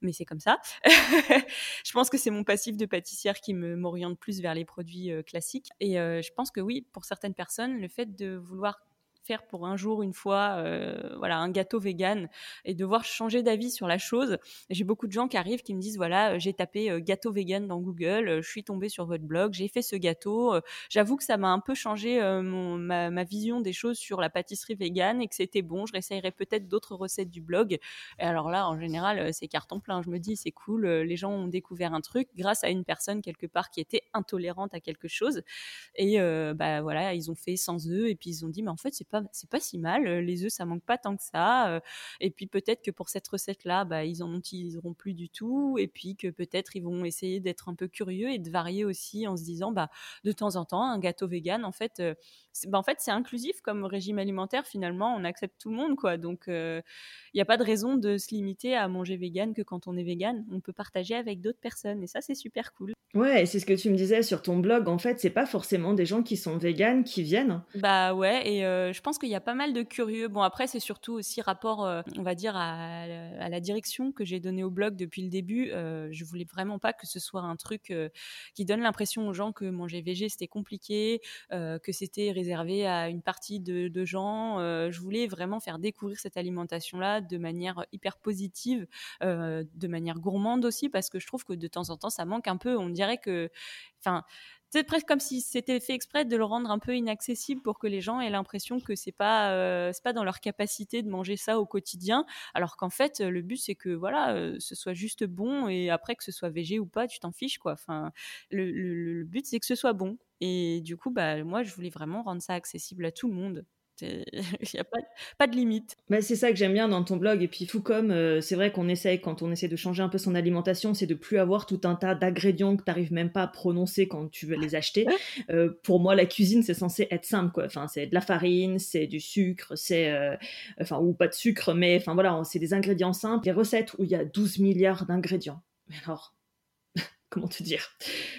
mais c'est comme ça. je pense que c'est mon passif de pâtissière qui me m'oriente plus vers les produits classiques. Et je pense que oui, pour certaines personnes, le fait de vouloir faire pour un jour, une fois, euh, voilà, un gâteau vegan et devoir changer d'avis sur la chose. J'ai beaucoup de gens qui arrivent qui me disent voilà, euh, j'ai tapé euh, gâteau vegan dans Google, je suis tombée sur votre blog, j'ai fait ce gâteau. J'avoue que ça m'a un peu changé mon, ma, vision des choses sur la pâtisserie vegan et que c'était bon. Je réessayerai peut-être d'autres recettes du blog. Et alors là, en général, c'est carton plein. Je me dis c'est cool, les gens ont découvert un truc grâce à une personne quelque part qui était intolérante à quelque chose. Et bah voilà, ils ont fait sans œufs et puis ils ont dit mais en fait c'est pas c'est pas si mal. Les œufs, ça manque pas tant que ça. Et puis peut-être que pour cette recette-là, bah, ils en utiliseront plus du tout. Et puis que peut-être ils vont essayer d'être un peu curieux et de varier aussi en se disant, bah, de temps en temps, un gâteau vegan, en fait, bah, en fait, c'est inclusif comme régime alimentaire. Finalement, on accepte tout le monde, quoi. Donc, il n'y a pas de raison de se limiter à manger vegan que quand on est vegan. On peut partager avec d'autres personnes. Et ça, c'est super cool. Ouais, c'est ce que tu me disais sur ton blog. En fait, c'est pas forcément des gens qui sont véganes qui viennent. Bah ouais, et je pense qu'il y a pas mal de curieux. Bon, après, c'est surtout aussi rapport, on va dire, à, la direction que j'ai donnée au blog depuis le début. je voulais vraiment pas que ce soit un truc qui donne l'impression aux gens que manger végé c'était compliqué, que c'était réservé à une partie de, de gens. je voulais vraiment faire découvrir cette alimentation-là de manière hyper positive, de manière gourmande aussi, parce que je trouve que de temps en temps, ça manque un peu. On dirais que, enfin, c'est presque comme si c'était fait exprès de le rendre un peu inaccessible pour que les gens aient l'impression que c'est pas euh, c'est pas dans leur capacité de manger ça au quotidien. Alors qu'en fait le but c'est que voilà euh, ce soit juste bon et après que ce soit végé ou pas tu t'en fiches quoi. Enfin le, le but c'est que ce soit bon. Et du coup bah moi je voulais vraiment rendre ça accessible à tout le monde il n'y a pas, pas, de limite. mais c'est ça que j'aime bien dans ton blog. Et puis, tout comme, euh, c'est vrai qu'on essaye, quand on essaie de changer un peu son alimentation, c'est de plus avoir tout un tas d'ingrédients que tu n'arrives même pas à prononcer quand tu veux les acheter. Euh, pour moi, la cuisine, c'est censé être simple, quoi. Enfin, c'est de la farine, c'est du sucre, c'est. Euh, enfin, ou pas de sucre, mais enfin voilà, c'est des ingrédients simples. Des recettes où il y a 12 milliards d'ingrédients. Mais alors, comment te dire?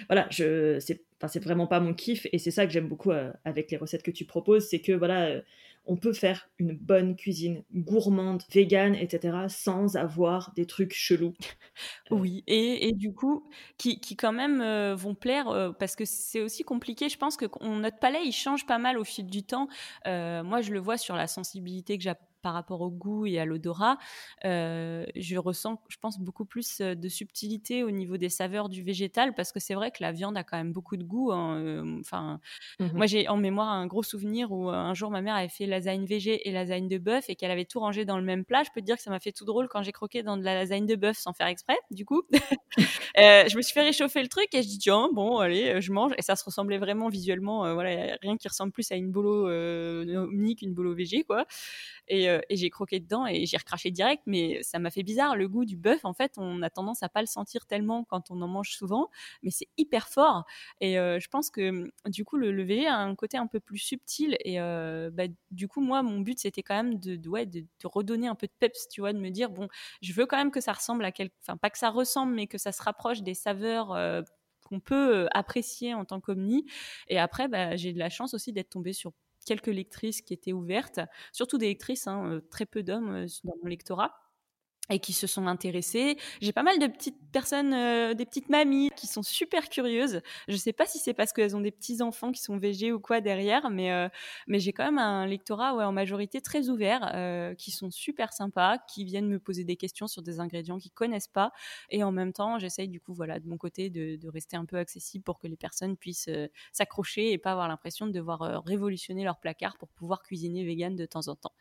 Voilà, je. C'est Enfin, c'est vraiment pas mon kiff et c'est ça que j'aime beaucoup euh, avec les recettes que tu proposes, c'est que voilà, euh, on peut faire une bonne cuisine gourmande, végane, etc., sans avoir des trucs chelous. Oui, et, et du coup, qui, qui quand même euh, vont plaire, parce que c'est aussi compliqué. Je pense que notre palais, il change pas mal au fil du temps. moi, je le vois sur la sensibilité que j'ai par rapport au goût et à l'odorat, euh, je ressens, je pense, beaucoup plus euh, de subtilité au niveau des saveurs du végétal parce que c'est vrai que la viande a quand même beaucoup de goût. Hein, euh, enfin, mmh moi j'ai en mémoire un gros souvenir où un jour ma mère avait fait lasagne végé et lasagne de bœuf et qu'elle avait tout rangé dans le même plat. Je peux te dire que ça m'a fait tout drôle quand j'ai croqué dans de la lasagne de bœuf sans faire exprès, du coup. je me suis fait réchauffer le truc et je dis tiens bon allez je mange et ça se ressemblait vraiment visuellement voilà rien qui ressemble plus à une bolo unique une bolo végé quoi et euh, et j'ai croqué dedans et j'ai recraché direct, mais ça m'a fait bizarre. Le goût du bœuf, en fait, on a tendance à pas le sentir tellement quand on en mange souvent, mais c'est hyper fort. Et euh, je pense que du coup, le, le végé a un côté un peu plus subtil. Et euh, bah, du coup, moi, mon but, c'était quand même de, de, redonner un peu de peps, tu vois, de me dire, bon, je veux quand même que ça ressemble à quelque. Enfin, pas que ça ressemble, mais que ça se rapproche des saveurs qu'on peut apprécier en tant qu'omni. Et après, bah, j'ai de la chance aussi d'être tombée sur quelques lectrices qui étaient ouvertes, surtout des lectrices, hein, euh, très peu d'hommes euh, dans mon lectorat et qui se sont intéressés. J'ai pas mal de petites personnes, euh, des petites mamies qui sont super curieuses. Je sais pas si c'est parce qu'elles ont des petits enfants qui sont végés ou quoi derrière, mais euh, mais j'ai quand même un lectorat ouais, en majorité très ouvert, euh, qui sont super sympas, qui viennent me poser des questions sur des ingrédients qu'ils connaissent pas, et en même temps j'essaye du coup voilà de mon côté de, de, rester un peu accessible pour que les personnes puissent s'accrocher et pas avoir l'impression de devoir révolutionner leur placard pour pouvoir cuisiner vegan de temps en temps.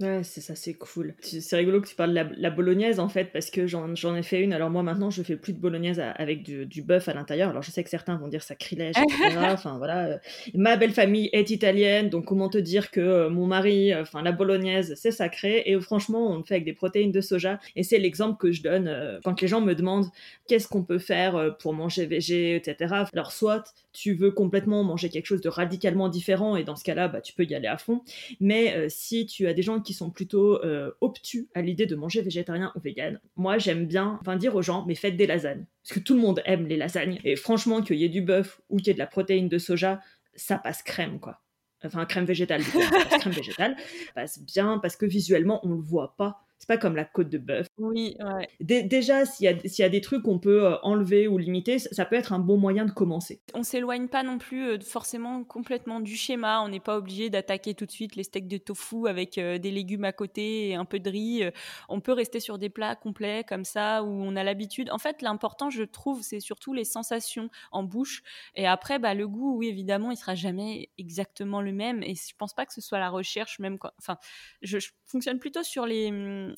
Ouais, c'est ça, c'est cool. C'est rigolo que tu parles de la, bolognaise en fait, parce que j'en ai fait une. Alors moi maintenant, je fais plus de bolognaise avec du, du bœuf à l'intérieur. Alors je sais que certains vont dire sacrilège, etc. enfin voilà. Euh, ma belle famille est italienne, donc comment te dire que euh, mon mari, euh, enfin la bolognaise, c'est sacré. Et franchement, on le fait avec des protéines de soja. Et c'est l'exemple que je donne quand les gens me demandent qu'est-ce qu'on peut faire pour manger végé, etc. Alors soit tu veux complètement manger quelque chose de radicalement différent, et dans ce cas-là, bah, tu peux y aller à fond. Mais si tu as des gens qui sont plutôt euh, obtus à l'idée de manger végétarien ou vegan, moi j'aime bien dire aux gens, mais faites des lasagnes. Parce que tout le monde aime les lasagnes. Et franchement, qu'il y ait du bœuf ou qu'il y ait de la protéine de soja, ça passe crème, quoi. Enfin, crème végétale, passe crème végétale. Ça passe bien parce que visuellement, on le voit pas c'est pas comme la côte de bœuf. Oui, ouais. déjà, s'il y, a des trucs qu'on peut euh, enlever ou limiter, ça peut être un bon moyen de commencer. On s'éloigne pas non plus euh, forcément complètement du schéma. On n'est pas obligé d'attaquer tout de suite les steaks de tofu avec euh, des légumes à côté et un peu de riz. On peut rester sur des plats complets comme ça où on a l'habitude. En fait, l'important, je trouve, c'est surtout les sensations en bouche. Et après, bah, le goût, oui, évidemment, il sera jamais exactement le même. Et je pense pas que ce soit la recherche même. Enfin, je fonctionne plutôt sur les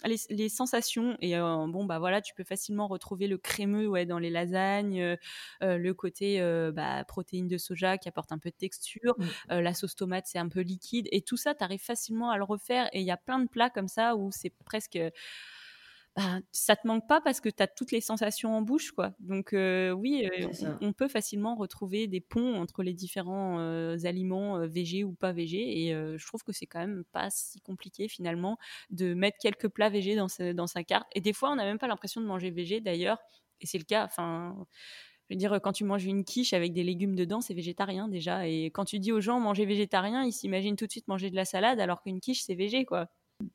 les, sensations. Et euh, bon, bah voilà, tu peux facilement retrouver le crémeux ouais, dans les lasagnes, euh, euh, le côté bah, protéines de soja qui apporte un peu de texture, mmh. la sauce tomate, c'est un peu liquide. Et tout ça, tu arrives facilement à le refaire. Et il y a plein de plats comme ça où c'est presque bah, ça te manque pas parce que tu as toutes les sensations en bouche, quoi. Donc oui, on, peut facilement retrouver des ponts entre les différents aliments végés ou pas végés, et je trouve que c'est quand même pas si compliqué finalement de mettre quelques plats végés dans, dans sa carte. Et des fois, on n'a même pas l'impression de manger végé d'ailleurs, et c'est le cas. Enfin. Je veux dire, quand tu manges une quiche avec des légumes dedans, c'est végétarien déjà. Et quand tu dis aux gens manger végétarien, ils s'imaginent tout de suite manger de la salade, alors qu'une quiche, c'est végé, quoi.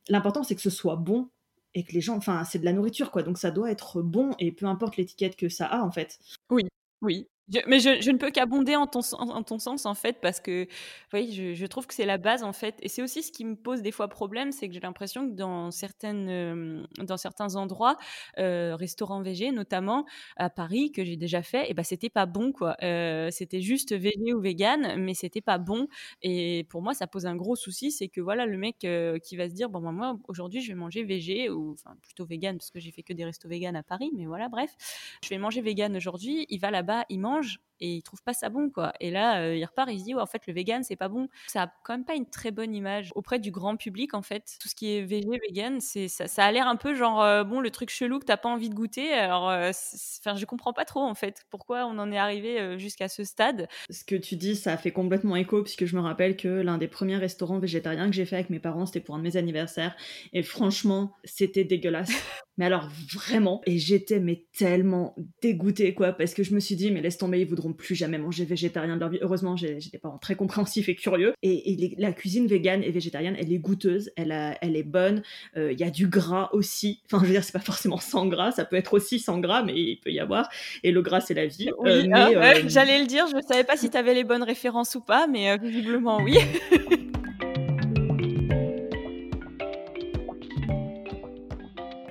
L'important, c'est que ce soit bon et que les gens, enfin, c'est de la nourriture, quoi. Donc ça doit être bon et peu importe l'étiquette que ça a, en fait. Oui, oui mais je, ne peux qu'abonder en ton, en, ton sens, en fait, parce que oui, je, trouve que c'est la base, en fait. Et c'est aussi ce qui me pose des fois problème, c'est que j'ai l'impression que dans, certaines, euh, dans certains endroits, euh, restaurants végé, notamment à Paris, que j'ai déjà fait, et eh ben, c'était pas bon, quoi. Euh, c'était juste végé ou vegan, mais c'était pas bon. Et pour moi, ça pose un gros souci, c'est que voilà, le mec qui va se dire, bon, moi, aujourd'hui, je vais manger végé, ou plutôt vegan, parce que j'ai fait que des restos vegan à Paris, mais voilà, bref, je vais manger vegan aujourd'hui, il va là-bas, il mange échange et il trouve pas ça bon quoi. Et là, euh, il repart, il se dit en fait le vegan c'est pas bon. Ça a quand même pas une très bonne image auprès du grand public en fait. Tout ce qui est végé, vegan, c'est ça, ça, a l'air un peu genre euh, bon le truc chelou que t'as pas envie de goûter. Alors, euh, enfin je comprends pas trop en fait pourquoi on en est arrivé jusqu'à ce stade. Ce que tu dis, ça fait complètement écho puisque je me rappelle que l'un des premiers restaurants végétariens que j'ai fait avec mes parents, c'était pour un de mes anniversaires et franchement c'était dégueulasse. mais alors vraiment, et j'étais mais tellement dégoûtée quoi, parce que je me suis dit mais laisse tomber, ils voudront plus jamais manger végétarien de leur vie. Heureusement, j'ai des parents très compréhensifs et curieux. Et, la cuisine végane et végétarienne, elle est goûteuse, elle, elle est bonne. Euh, il y a du gras aussi. Enfin, je veux dire, c'est pas forcément sans gras, ça peut être aussi sans gras, mais il peut y avoir. Et le gras, c'est la vie. Euh, ah, euh, j'allais le dire, je savais pas si tu avais les bonnes références ou pas, mais visiblement oui.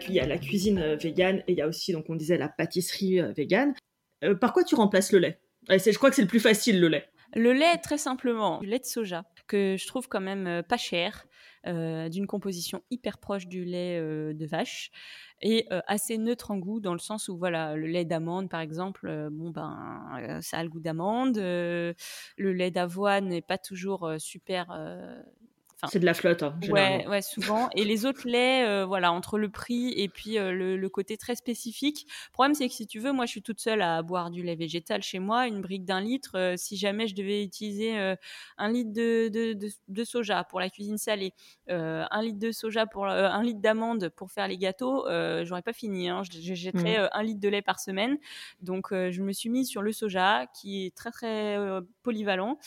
il y a la cuisine végane et il y a aussi, donc on disait, la pâtisserie végane. Euh, par quoi tu remplaces le lait? Je crois que c'est le plus facile, le lait. Le lait, très simplement, du lait de soja, que je trouve quand même pas cher, d'une composition hyper proche du lait de vache et assez neutre en goût dans le sens où voilà le lait d'amande par exemple bon ben ça a le goût d'amande le lait d'avoine n'est pas toujours super c'est de la flotte, hein, ouais, ouais, souvent. Et les autres laits, euh, voilà, entre le prix et puis euh, le, côté très spécifique. Le problème, c'est que si tu veux, moi, je suis toute seule à boire du lait végétal chez moi, une brique d'un litre. Euh, si jamais je devais utiliser un litre de, de, de, soja pour la cuisine salée, un litre de soja pour un litre d'amande pour faire les gâteaux, j'aurais pas fini. Hein. Je, jetterais mmh. un litre de lait par semaine. Donc, je me suis mise sur le soja, qui est très très polyvalent,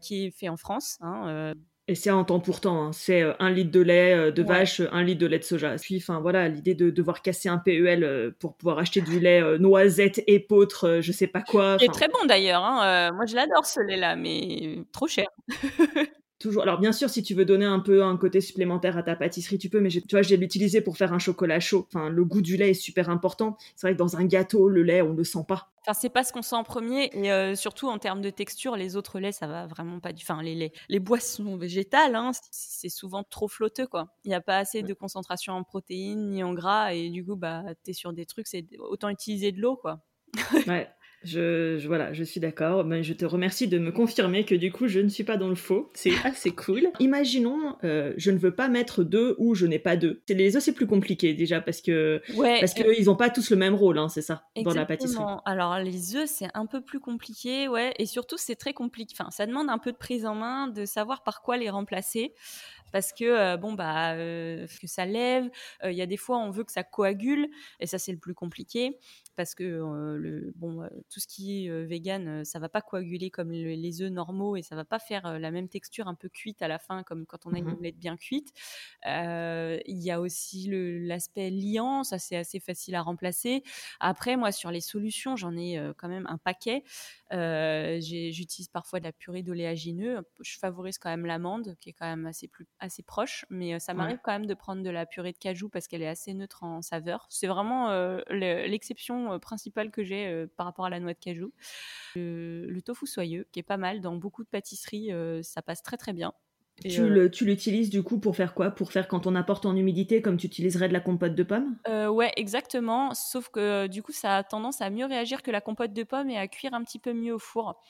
qui est fait en France. Hein, et c'est en temps pourtant, hein. c'est euh, un litre de lait euh, de vache, un litre de lait de soja. Puis, enfin voilà, l'idée de devoir casser un PEL euh, pour pouvoir acheter du lait noisette, épeautre, je sais pas quoi. C'est très bon d'ailleurs. Hein. moi, je l'adore ce lait-là, mais trop cher. toujours. Alors bien sûr, si tu veux donner un peu un côté supplémentaire à ta pâtisserie, tu peux. Mais tu vois, j'ai l'utilisé pour faire un chocolat chaud. Enfin, le goût du lait est super important. C'est vrai que dans un gâteau, le lait, on le sent pas. Enfin, c'est pas ce qu'on sent en premier. Et euh, surtout en termes de texture, les autres laits, ça va vraiment pas du. Enfin, les laits, les boissons végétales, hein, c'est souvent trop flotteux, quoi. Il n'y a pas assez de concentration en protéines ni en gras, et du coup, bah, t'es sur des trucs, c'est autant utiliser de l'eau, quoi. ouais. Je, voilà, je suis d'accord. Mais je te remercie de me confirmer que du coup, je ne suis pas dans le faux. C'est assez cool. Imaginons, euh, je ne veux pas mettre deux ou je n'ai pas deux. Les œufs, c'est plus compliqué déjà parce que ouais, parce qu'ils ils n'ont pas tous le même rôle, hein, c'est ça, dans la pâtisserie. Alors les œufs, c'est un peu plus compliqué, ouais, et surtout c'est très compliqué. Enfin, ça demande un peu de prise en main, de savoir par quoi les remplacer. Parce que bon bah que ça lève. Il y a des fois on veut que ça coagule et ça c'est le plus compliqué parce que le, bon, tout ce qui est vegan, ça va pas coaguler comme les œufs normaux et ça va pas faire la même texture un peu cuite à la fin comme quand on a une mmh omelette bien cuite. Il y a aussi l'aspect liant, ça c'est assez facile à remplacer. Après, moi sur les solutions, j'en ai quand même un paquet. J'utilise parfois de la purée d'oléagineux. Je favorise quand même l'amande, qui est quand même assez, plus, assez proche, mais ça m'arrive quand même de prendre de la purée de cajou parce qu'elle est assez neutre en saveur. C'est vraiment l'exception principale que j'ai par rapport à la noix de cajou. Le, tofu soyeux, qui est pas mal dans beaucoup de pâtisseries, ça passe très très bien. Tu l'utilises du coup pour faire quoi? Pour faire quand on apporte en humidité comme tu utiliserais de la compote de pommes Ouais, exactement. Sauf que du coup, ça a tendance à mieux réagir que la compote de pommes et à cuire un petit peu mieux au four.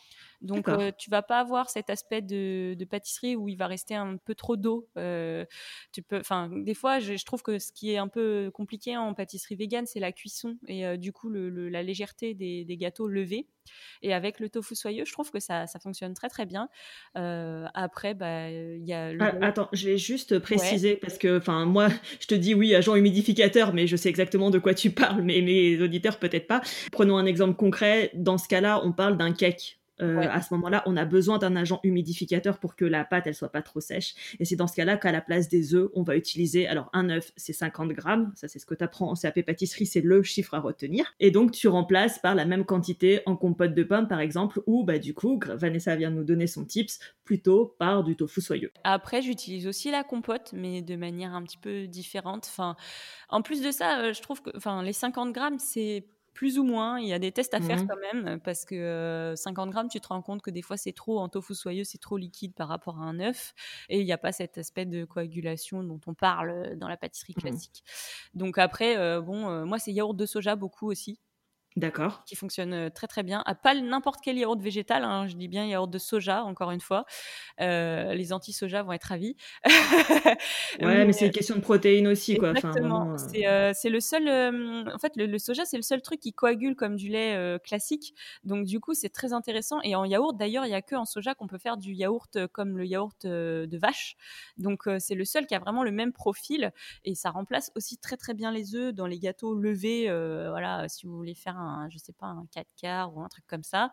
Donc, tu tu vas pas avoir cet aspect de, pâtisserie où il va rester un peu trop d'eau. tu peux, enfin, des fois, je, trouve que ce qui est un peu compliqué en pâtisserie végane, c'est la cuisson et du coup la légèreté des, gâteaux levés. Et avec le tofu soyeux, je trouve que ça, fonctionne très très bien. après, bah, il y a. Le... Ah, attends, je vais juste préciser parce que, enfin, moi, je te dis oui, agent humidificateur, mais je sais exactement de quoi tu parles, mais mes auditeurs peut-être pas. Prenons un exemple concret. Dans ce cas-là, on parle d'un cake. Euh, à ce moment-là, on a besoin d'un agent humidificateur pour que la pâte elle soit pas trop sèche. Et c'est dans ce cas-là qu'à la place des œufs, on va utiliser alors un œuf, c'est 50 grammes. Ça c'est ce que tu apprends en CAP pâtisserie, c'est le chiffre à retenir. Et donc tu remplaces par la même quantité en compote de pommes par exemple, ou bah du coup Vanessa vient de nous donner son tips plutôt par du tofu soyeux. Après j'utilise aussi la compote, mais de manière un petit peu différente. Enfin, en plus de ça, euh, je trouve que enfin les 50 grammes c'est plus ou moins. Il y a des tests à faire mmh quand même parce que 50 grammes, tu te rends compte que des fois c'est trop en tofu soyeux, c'est trop liquide par rapport à un œuf et il n'y a pas cet aspect de coagulation dont on parle dans la pâtisserie mmh classique. Donc après, bon, moi c'est yaourt de soja beaucoup aussi. D'accord. Qui fonctionne très très bien. À pas n'importe quel yaourt végétal, hein, je dis bien yaourt de soja, encore une fois. les anti-soja vont être ravis. ouais, mais, c'est une question de protéines aussi, quoi. Exactement. c'est le seul. en fait, le, soja, c'est le seul truc qui coagule comme du lait classique. Donc, du coup, c'est très intéressant. Et en yaourt, d'ailleurs, il n'y a que en soja qu'on peut faire du yaourt comme le yaourt de vache. Donc, c'est le seul qui a vraiment le même profil. Et ça remplace aussi très très bien les œufs dans les gâteaux levés. voilà, si vous voulez faire je sais pas, un 4 quarts ou un truc comme ça,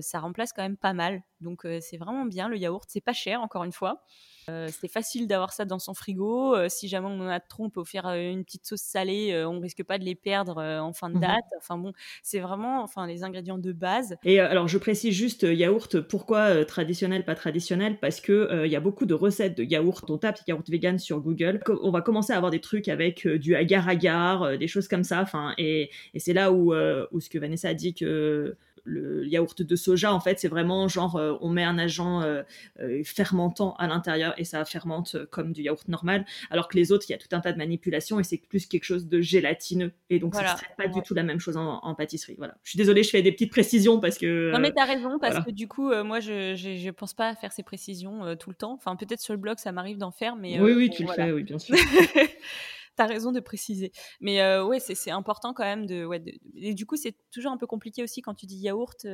ça remplace quand même pas mal. Donc c'est vraiment bien le yaourt, c'est pas cher encore une fois. Euh, c'est facile d'avoir ça dans son frigo. Euh, si jamais on en a trop, on peut faire euh, une petite sauce salée. on risque pas de les perdre en fin de mmh date. Enfin bon, c'est vraiment enfin les ingrédients de base. Et alors je précise juste yaourt. Pourquoi traditionnel, pas traditionnel? Parce que il y a beaucoup de recettes de yaourt. On tape yaourt vegan sur Google. On va commencer à avoir des trucs avec du agar-agar, des choses comme ça. Enfin et, et c'est là où, où ce que Vanessa a dit que le yaourt de soja, en fait, c'est vraiment genre, euh, on met un agent euh, euh, fermentant à l'intérieur et ça fermente comme du yaourt normal, alors que les autres, il y a tout un tas de manipulations et c'est plus quelque chose de gélatineux. Et donc, ça ne pas du tout la même chose en, pâtisserie. Voilà. Je suis désolée, je fais des petites précisions parce que. Non, mais tu as raison, parce que du coup, moi, je ne pense pas à faire ces précisions tout le temps. Enfin, peut-être sur le blog, ça m'arrive d'en faire, mais. oui, oui, tu le fais, oui, bien sûr. T'as raison de préciser. Mais euh, ouais, c'est important quand même de, ouais, Et du coup, c'est toujours un peu compliqué aussi quand tu dis yaourt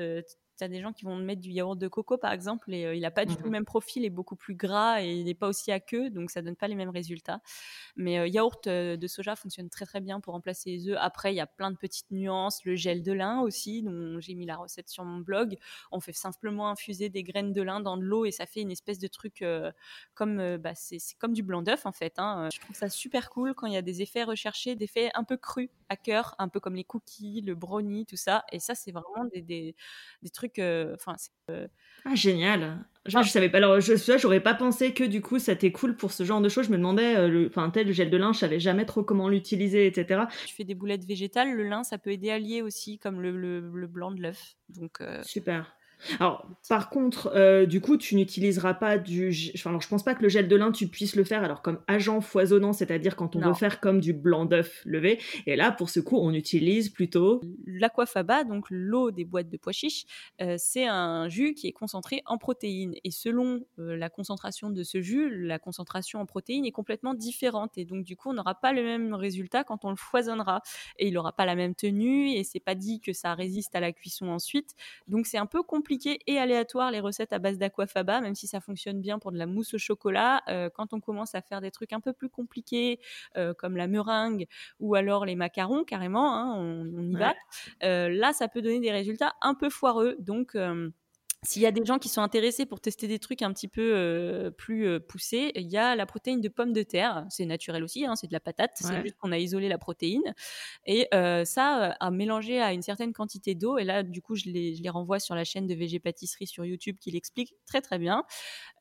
tu as des gens qui vont mettre du yaourt de coco, par exemple, et il n'a pas du tout le mmh même profil, il est beaucoup plus gras et il n'est pas aussi aqueux, donc ça donne pas les mêmes résultats. Mais yaourt de soja fonctionne très très bien pour remplacer les œufs. Après, il y a plein de petites nuances. Le gel de lin aussi, dont j'ai mis la recette sur mon blog. On fait simplement infuser des graines de lin dans de l'eau et ça fait une espèce de truc comme, bah, c'est comme du blanc d'œuf en fait. Hein. Je trouve ça super cool quand il y a des effets recherchés, des effets un peu crus à cœur, un peu comme les cookies, le brownie, tout ça. Et ça, c'est vraiment des, des, des trucs Enfin, euh, ah, génial. Je, je savais pas. Alors, je, j'aurais pas pensé que du coup, ça était cool pour ce genre de choses. Je me demandais, euh, le, enfin, tel gel de lin, je savais jamais trop comment l'utiliser, etc. Tu fais des boulettes végétales, le lin, ça peut aider à lier aussi, comme le, le, blanc de l'œuf. Donc, euh, super. Alors, par contre, euh, du coup, tu n'utiliseras pas du. Enfin, alors, je pense pas que le gel de lin, tu puisses le faire alors comme agent foisonnant, c'est-à-dire quand on veut faire comme du blanc d'œuf levé. Et là, pour ce coup, on utilise plutôt. L'aquafaba, donc l'eau des boîtes de pois chiches, euh, c'est un jus qui est concentré en protéines. Et selon euh, la concentration de ce jus, la concentration en protéines est complètement différente. Et donc, du coup, on n'aura pas le même résultat quand on le foisonnera. Et il n'aura pas la même tenue. Et c'est pas dit que ça résiste à la cuisson ensuite. Donc, c'est un peu compliqué et aléatoires les recettes à base d'aquafaba, même si ça fonctionne bien pour de la mousse au chocolat. quand on commence à faire des trucs un peu plus compliqués, comme la meringue ou alors les macarons, carrément, hein, on, y va. là, ça peut donner des résultats un peu foireux. Donc, s'il y a des gens qui sont intéressés pour tester des trucs un petit peu plus poussés, il y a la protéine de pomme de terre. C'est naturel aussi, hein, c'est de la patate. C'est juste qu'on a isolé la protéine. Et ça, à mélanger à une certaine quantité d'eau. Et là, du coup, je les, je les, renvoie sur la chaîne de VG Pâtisserie sur YouTube qui l'explique très très bien.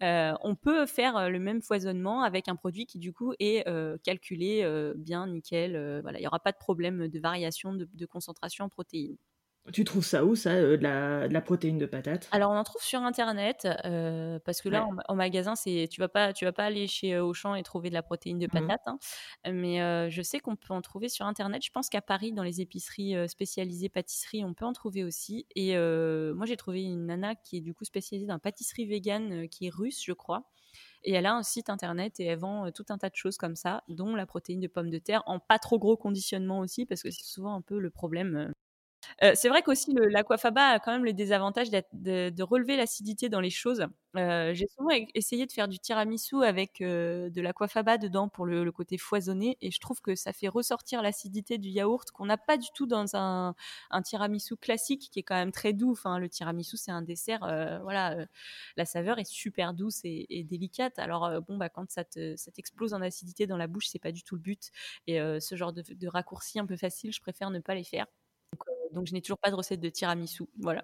on peut faire le même foisonnement avec un produit qui, du coup, est calculé bien, nickel. voilà, il n'y aura pas de problème de variation de, de concentration en protéines. Tu trouves ça où, ça, euh, de, la, de, la, protéine de patate? Alors, on en trouve sur Internet, euh, parce que là, en, magasin, c'est tu vas pas, tu vas pas aller chez euh, Auchan et trouver de la protéine de mmh. patate. Hein. mais je sais qu'on peut en trouver sur Internet. Je pense qu'à Paris, dans les épiceries spécialisées pâtisserie, on peut en trouver aussi. Et moi, j'ai trouvé une nana qui est du coup spécialisée dans pâtisserie végane, qui est russe, je crois. Et elle a un site internet et elle vend tout un tas de choses comme ça, dont la protéine de pomme de terre, en pas trop gros conditionnement aussi, parce que c'est souvent un peu le problème euh, c'est vrai qu'aussi l'aquafaba a quand même le désavantage de, relever l'acidité dans les choses. Euh, j'ai souvent essayé de faire du tiramisu avec euh, de l'aquafaba dedans pour le, côté foisonné et je trouve que ça fait ressortir l'acidité du yaourt qu'on n'a pas du tout dans un, un, tiramisu classique qui est quand même très doux. Enfin, le tiramisu c'est un dessert, voilà, la saveur est super douce et, délicate. Alors bon bah quand ça t'explose en acidité dans la bouche, c'est pas du tout le but. Et ce genre de, de raccourcis un peu facile, je préfère ne pas les faire. Donc, je n'ai toujours pas de recette de tiramisu. Voilà.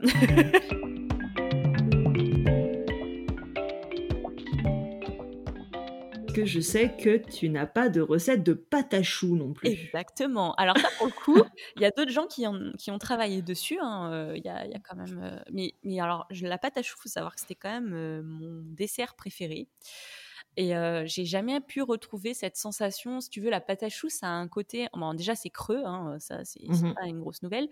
que je sais que tu n'as pas de recette de pâte à choux non plus. Exactement. Alors ça, pour le coup, il y a d'autres gens qui, qui ont travaillé dessus. Hein. Euh, il y, a, y, a, quand même. Euh, mais, mais alors, la pâte à choux, faut savoir que c'était quand même euh, mon dessert préféré. Et j'ai jamais pu retrouver cette sensation. Si tu veux, la pâte à choux, ça a un côté. Bon, déjà, c'est creux, hein, ça, c'est mmh pas une grosse nouvelle.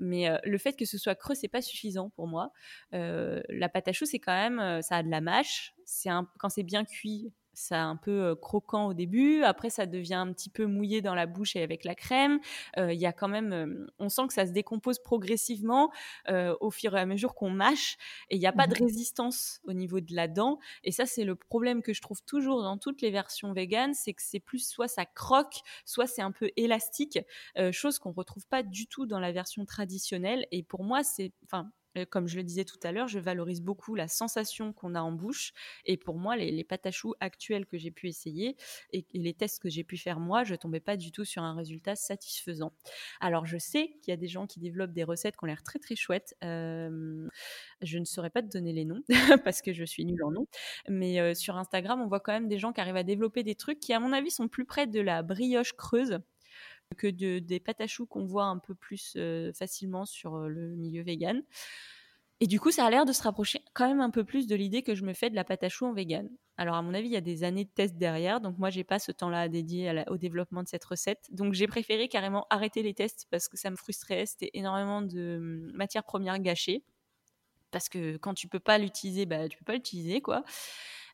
Mais le fait que ce soit creux, c'est pas suffisant pour moi. la pâte à choux, c'est quand même. ça a de la mâche. C'est quand c'est bien cuit, c'est un peu croquant au début, après ça devient un petit peu mouillé dans la bouche et avec la crème. Il y a quand même, on sent que ça se décompose progressivement au fur et à mesure qu'on mâche, et il n'y a pas de mmh résistance au niveau de la dent. Et ça, c'est le problème que je trouve toujours dans toutes les versions véganes, c'est que c'est plus soit ça croque, soit c'est un peu élastique, chose qu'on retrouve pas du tout dans la version traditionnelle. Et pour moi, c'est, enfin, comme je le disais tout à l'heure, je valorise beaucoup la sensation qu'on a en bouche. Et pour moi, les, pâtes à choux actuelles que j'ai pu essayer et, les tests que j'ai pu faire moi, je tombais pas du tout sur un résultat satisfaisant. Alors, je sais qu'il y a des gens qui développent des recettes qui ont l'air très très chouettes. je ne saurais pas te donner les noms parce que je suis nulle en nom. Mais sur Instagram, on voit quand même des gens qui arrivent à développer des trucs qui, à mon avis, sont plus près de la brioche creuse que de, des pâtes à choux qu'on voit un peu plus euh, facilement sur euh, le milieu vegan. Et du coup, ça a l'air de se rapprocher quand même un peu plus de l'idée que je me fais de la pâte à choux en vegan. Alors, à mon avis, il y a des années de tests derrière, donc moi, j'ai pas ce temps-là dédié au développement de cette recette. Donc, j'ai préféré carrément arrêter les tests parce que ça me frustrait. C'était énormément de hum, matières premières gâchées. Parce que quand tu peux pas l'utiliser, bah, tu peux pas l'utiliser, quoi.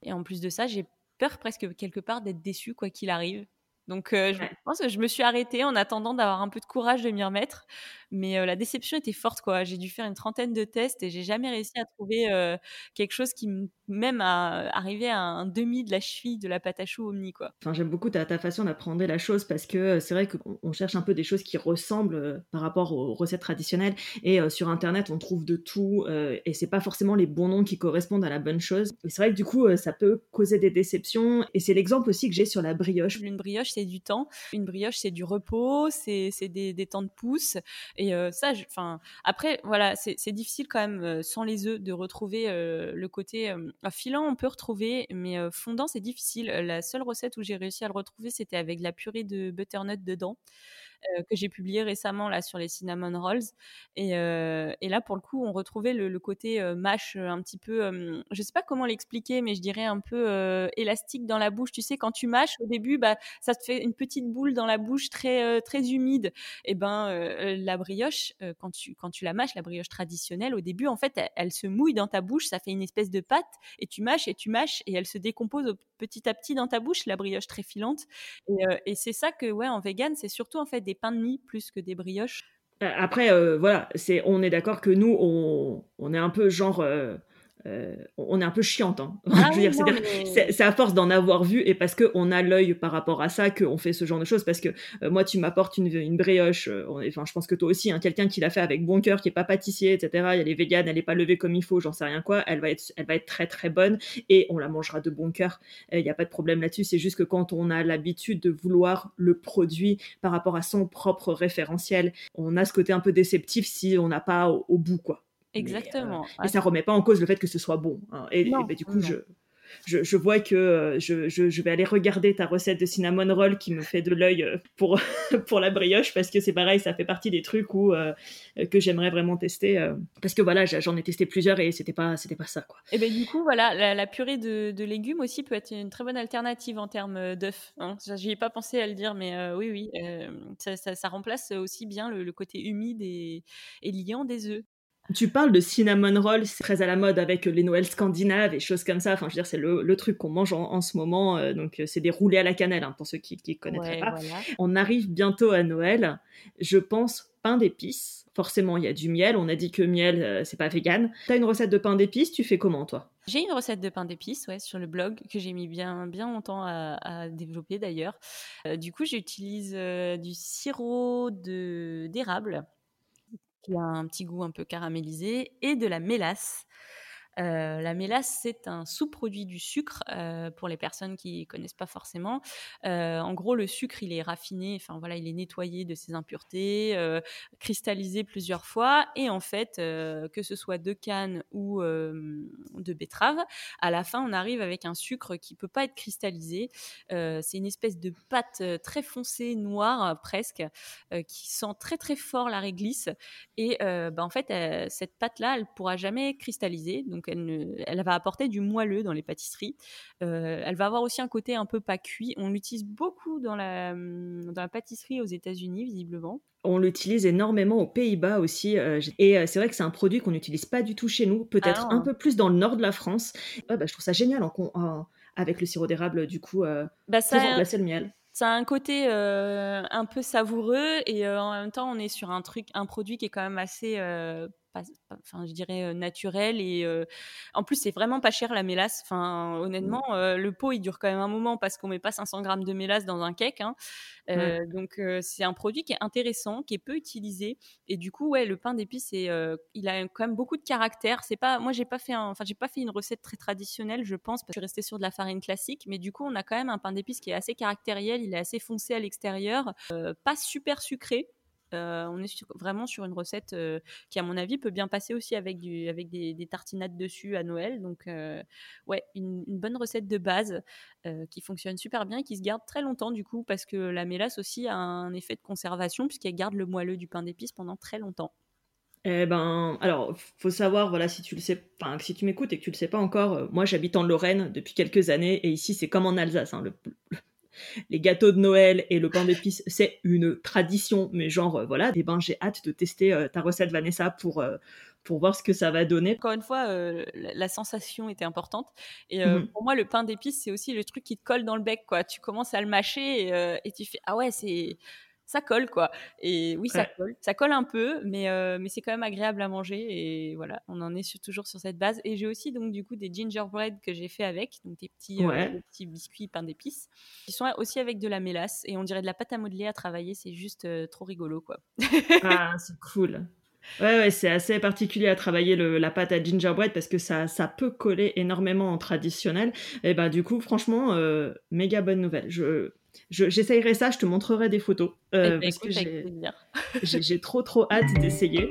Et en plus de ça, j'ai peur presque quelque part d'être déçue, quoi qu'il arrive. Donc, je pense que je me suis arrêtée en attendant d'avoir un peu de courage de m'y remettre. Mais la déception était forte, quoi. J'ai dû faire une trentaine de tests et j'ai jamais réussi à trouver quelque chose qui, même à arriver à un demi de la cheville de la pâte à choux omni, quoi. Enfin, j'aime beaucoup ta, ta façon d'apprendre la chose parce que c'est vrai qu'on cherche un peu des choses qui ressemblent par rapport aux recettes traditionnelles et sur Internet, on trouve de tout et c'est pas forcément les bons noms qui correspondent à la bonne chose. Et c'est vrai que du coup, ça peut causer des déceptions et c'est l'exemple aussi que j'ai sur la brioche. Une brioche, c'est du temps. Une brioche, c'est du repos, c'est des, des temps de pouce. Et ça, enfin, après, voilà, c'est difficile quand même sans les œufs de retrouver le côté filant. On peut retrouver, mais fondant, c'est difficile. La seule recette où j'ai réussi à le retrouver, c'était avec la purée de butternut dedans. Euh, que j'ai publié récemment là sur les cinnamon rolls. Et, euh, et là, pour le coup, on retrouvait le, côté euh, mâche un petit peu, je sais pas comment l'expliquer, mais je dirais un peu élastique dans la bouche. Tu sais, quand tu mâches au début, bah, ça te fait une petite boule dans la bouche très très humide. Et ben la brioche, quand tu quand tu la mâches, la brioche traditionnelle, au début, en fait, elle, se mouille dans ta bouche, ça fait une espèce de pâte, et tu mâches et tu mâches, et elle se décompose petit à petit dans ta bouche, la brioche très filante. Et, c'est ça que ouais, en vegan, c'est surtout en fait des pains de mie plus que des brioches? Après, voilà, c'est, on est d'accord que nous, on, on est un peu genre euh, on est un peu chiante. Hein. Ah c'est à force d'en avoir vu et parce qu'on a l'œil par rapport à ça qu'on fait ce genre de choses. Parce que euh, moi, tu m'apportes une, brioche, euh, enfin, je pense que toi aussi, hein, quelqu'un qui l'a fait avec bon cœur, qui est pas pâtissier, etc. Elle est végane, elle est pas levée comme il faut, j'en sais rien quoi. Elle va être, elle va être très très bonne et on la mangera de bon cœur. Il n'y a pas de problème là-dessus. C'est juste que quand on a l'habitude de vouloir le produit par rapport à son propre référentiel, on a ce côté un peu déceptif si on n'a pas au bout, quoi. Euh, Exactement. et ça remet pas en cause le fait que ce soit bon. Hein. Et, bah, du coup, je, je, vois que euh, je, je, vais aller regarder ta recette de cinnamon roll qui me fait de l'œil euh, pour, pour la brioche parce que c'est pareil, ça fait partie des trucs où, que j'aimerais vraiment tester. parce que voilà, j'en ai testé plusieurs et c'était pas, c'était pas ça. Quoi. Et ben du coup, voilà, la, purée de, de, légumes aussi peut être une très bonne alternative en termes d'œufs. Hein. J'y ai pas pensé à le dire, mais oui, oui, ça, ça, remplace aussi bien le, côté humide et, et liant des œufs. Tu parles de cinnamon roll, c'est très à la mode avec les Noëls scandinaves et choses comme ça. Enfin, je veux dire, c'est le, truc qu'on mange en, ce moment. Euh, donc, euh, c'est des roulés à la cannelle, hein, pour ceux qui ne connaîtraient pas. On arrive bientôt à Noël. Je pense pain d'épices. Forcément, il y a du miel. On a dit que miel, euh, c'est pas vegan. Tu as une recette de pain d'épices, tu fais comment, toi? J'ai une recette de pain d'épices ouais, sur le blog que j'ai mis bien, bien longtemps à, développer d'ailleurs. du coup, j'utilise du sirop d'érable qui a un petit goût un peu caramélisé, et de la mélasse. Euh, la mélasse, c'est un sous-produit du sucre euh, pour les personnes qui connaissent pas forcément. Euh, en gros, le sucre, il est raffiné, enfin voilà, il est nettoyé de ses impuretés, cristallisé plusieurs fois, et en fait, que ce soit de canne ou de betterave, à la fin, on arrive avec un sucre qui peut pas être cristallisé. c'est une espèce de pâte très foncée, noire presque, qui sent très très fort la réglisse. Et bah, en fait, cette pâte-là, elle pourra jamais cristalliser. Donc elle, va apporter du moelleux dans les pâtisseries. Euh, elle va avoir aussi un côté un peu pas cuit. On l'utilise beaucoup dans la, hum, dans la pâtisserie aux États-Unis, visiblement. On l'utilise énormément aux Pays-Bas aussi. Euh, et euh, c'est vrai que c'est un produit qu'on n'utilise pas du tout chez nous, peut-être ah un peu plus dans le nord de la France. bah, je trouve ça génial en, avec le sirop d'érable, du coup, bah, ça, pour remplacer le miel ça a un côté un peu savoureux et en même temps on est sur un truc un produit qui est quand même assez enfin, je dirais naturel et en plus c'est vraiment pas cher la mélasse. Enfin, mmh. honnêtement, le pot il dure quand même un moment parce qu'on met pas 500 grammes de mélasse dans un cake. Hein. Donc c'est un produit qui est intéressant, qui est peu utilisé et du coup ouais le pain d'épices il a quand même beaucoup de caractère. C'est pas moi j'ai pas fait enfin j'ai pas fait une recette très traditionnelle je pense parce que je suis restée sur de la farine classique, mais du coup on a quand même un pain d'épices qui est assez caractériel, il est assez foncé à l'extérieur, pas super sucré. Euh, on est vraiment sur une recette euh, qui, à mon avis, peut bien passer aussi avec, des, tartinades dessus à Noël. Donc, euh, ouais, une, bonne recette de base qui fonctionne super bien et qui se garde très longtemps, du coup, parce que la mélasse aussi a un effet de conservation, puisqu'elle garde le moelleux du pain d'épices pendant très longtemps. Eh ben, alors, faut savoir, voilà, si tu le sais, si tu m'écoutes et que tu le sais pas encore, moi j'habite en Lorraine depuis quelques années et ici c'est comme en Alsace, hein, les gâteaux de Noël et le pain d'épices, c'est une tradition. Mais genre, euh, voilà, eh ben, j'ai hâte de tester euh, ta recette, Vanessa, pour, euh, pour voir ce que ça va donner. Encore une fois, la, sensation était importante. Et mhm. pour moi, le pain d'épices, c'est aussi le truc qui te colle dans le bec, quoi. Tu commences à le mâcher et, et tu fais, ah ouais, c'est ça colle quoi. Et oui, ça colle, ça colle un peu, mais euh, mais c'est quand même agréable à manger et voilà, on en est toujours sur cette base. Et j'ai aussi donc du coup des gingerbread que j'ai fait avec, donc des petits euh, petits biscuits pain d'épices, qui sont aussi avec de la mélasse et on dirait de la pâte à modeler à travailler, c'est juste euh, trop rigolo quoi. ah, c'est cool. Ouais, ouais c'est assez particulier à travailler le, la pâte à gingerbread parce que ça, ça peut coller énormément en traditionnel. Et bah, du coup, franchement, méga bonne nouvelle. Je, J'essayerai ça, je te montrerai des photos. Euh, parce que j'ai trop trop hâte d'essayer.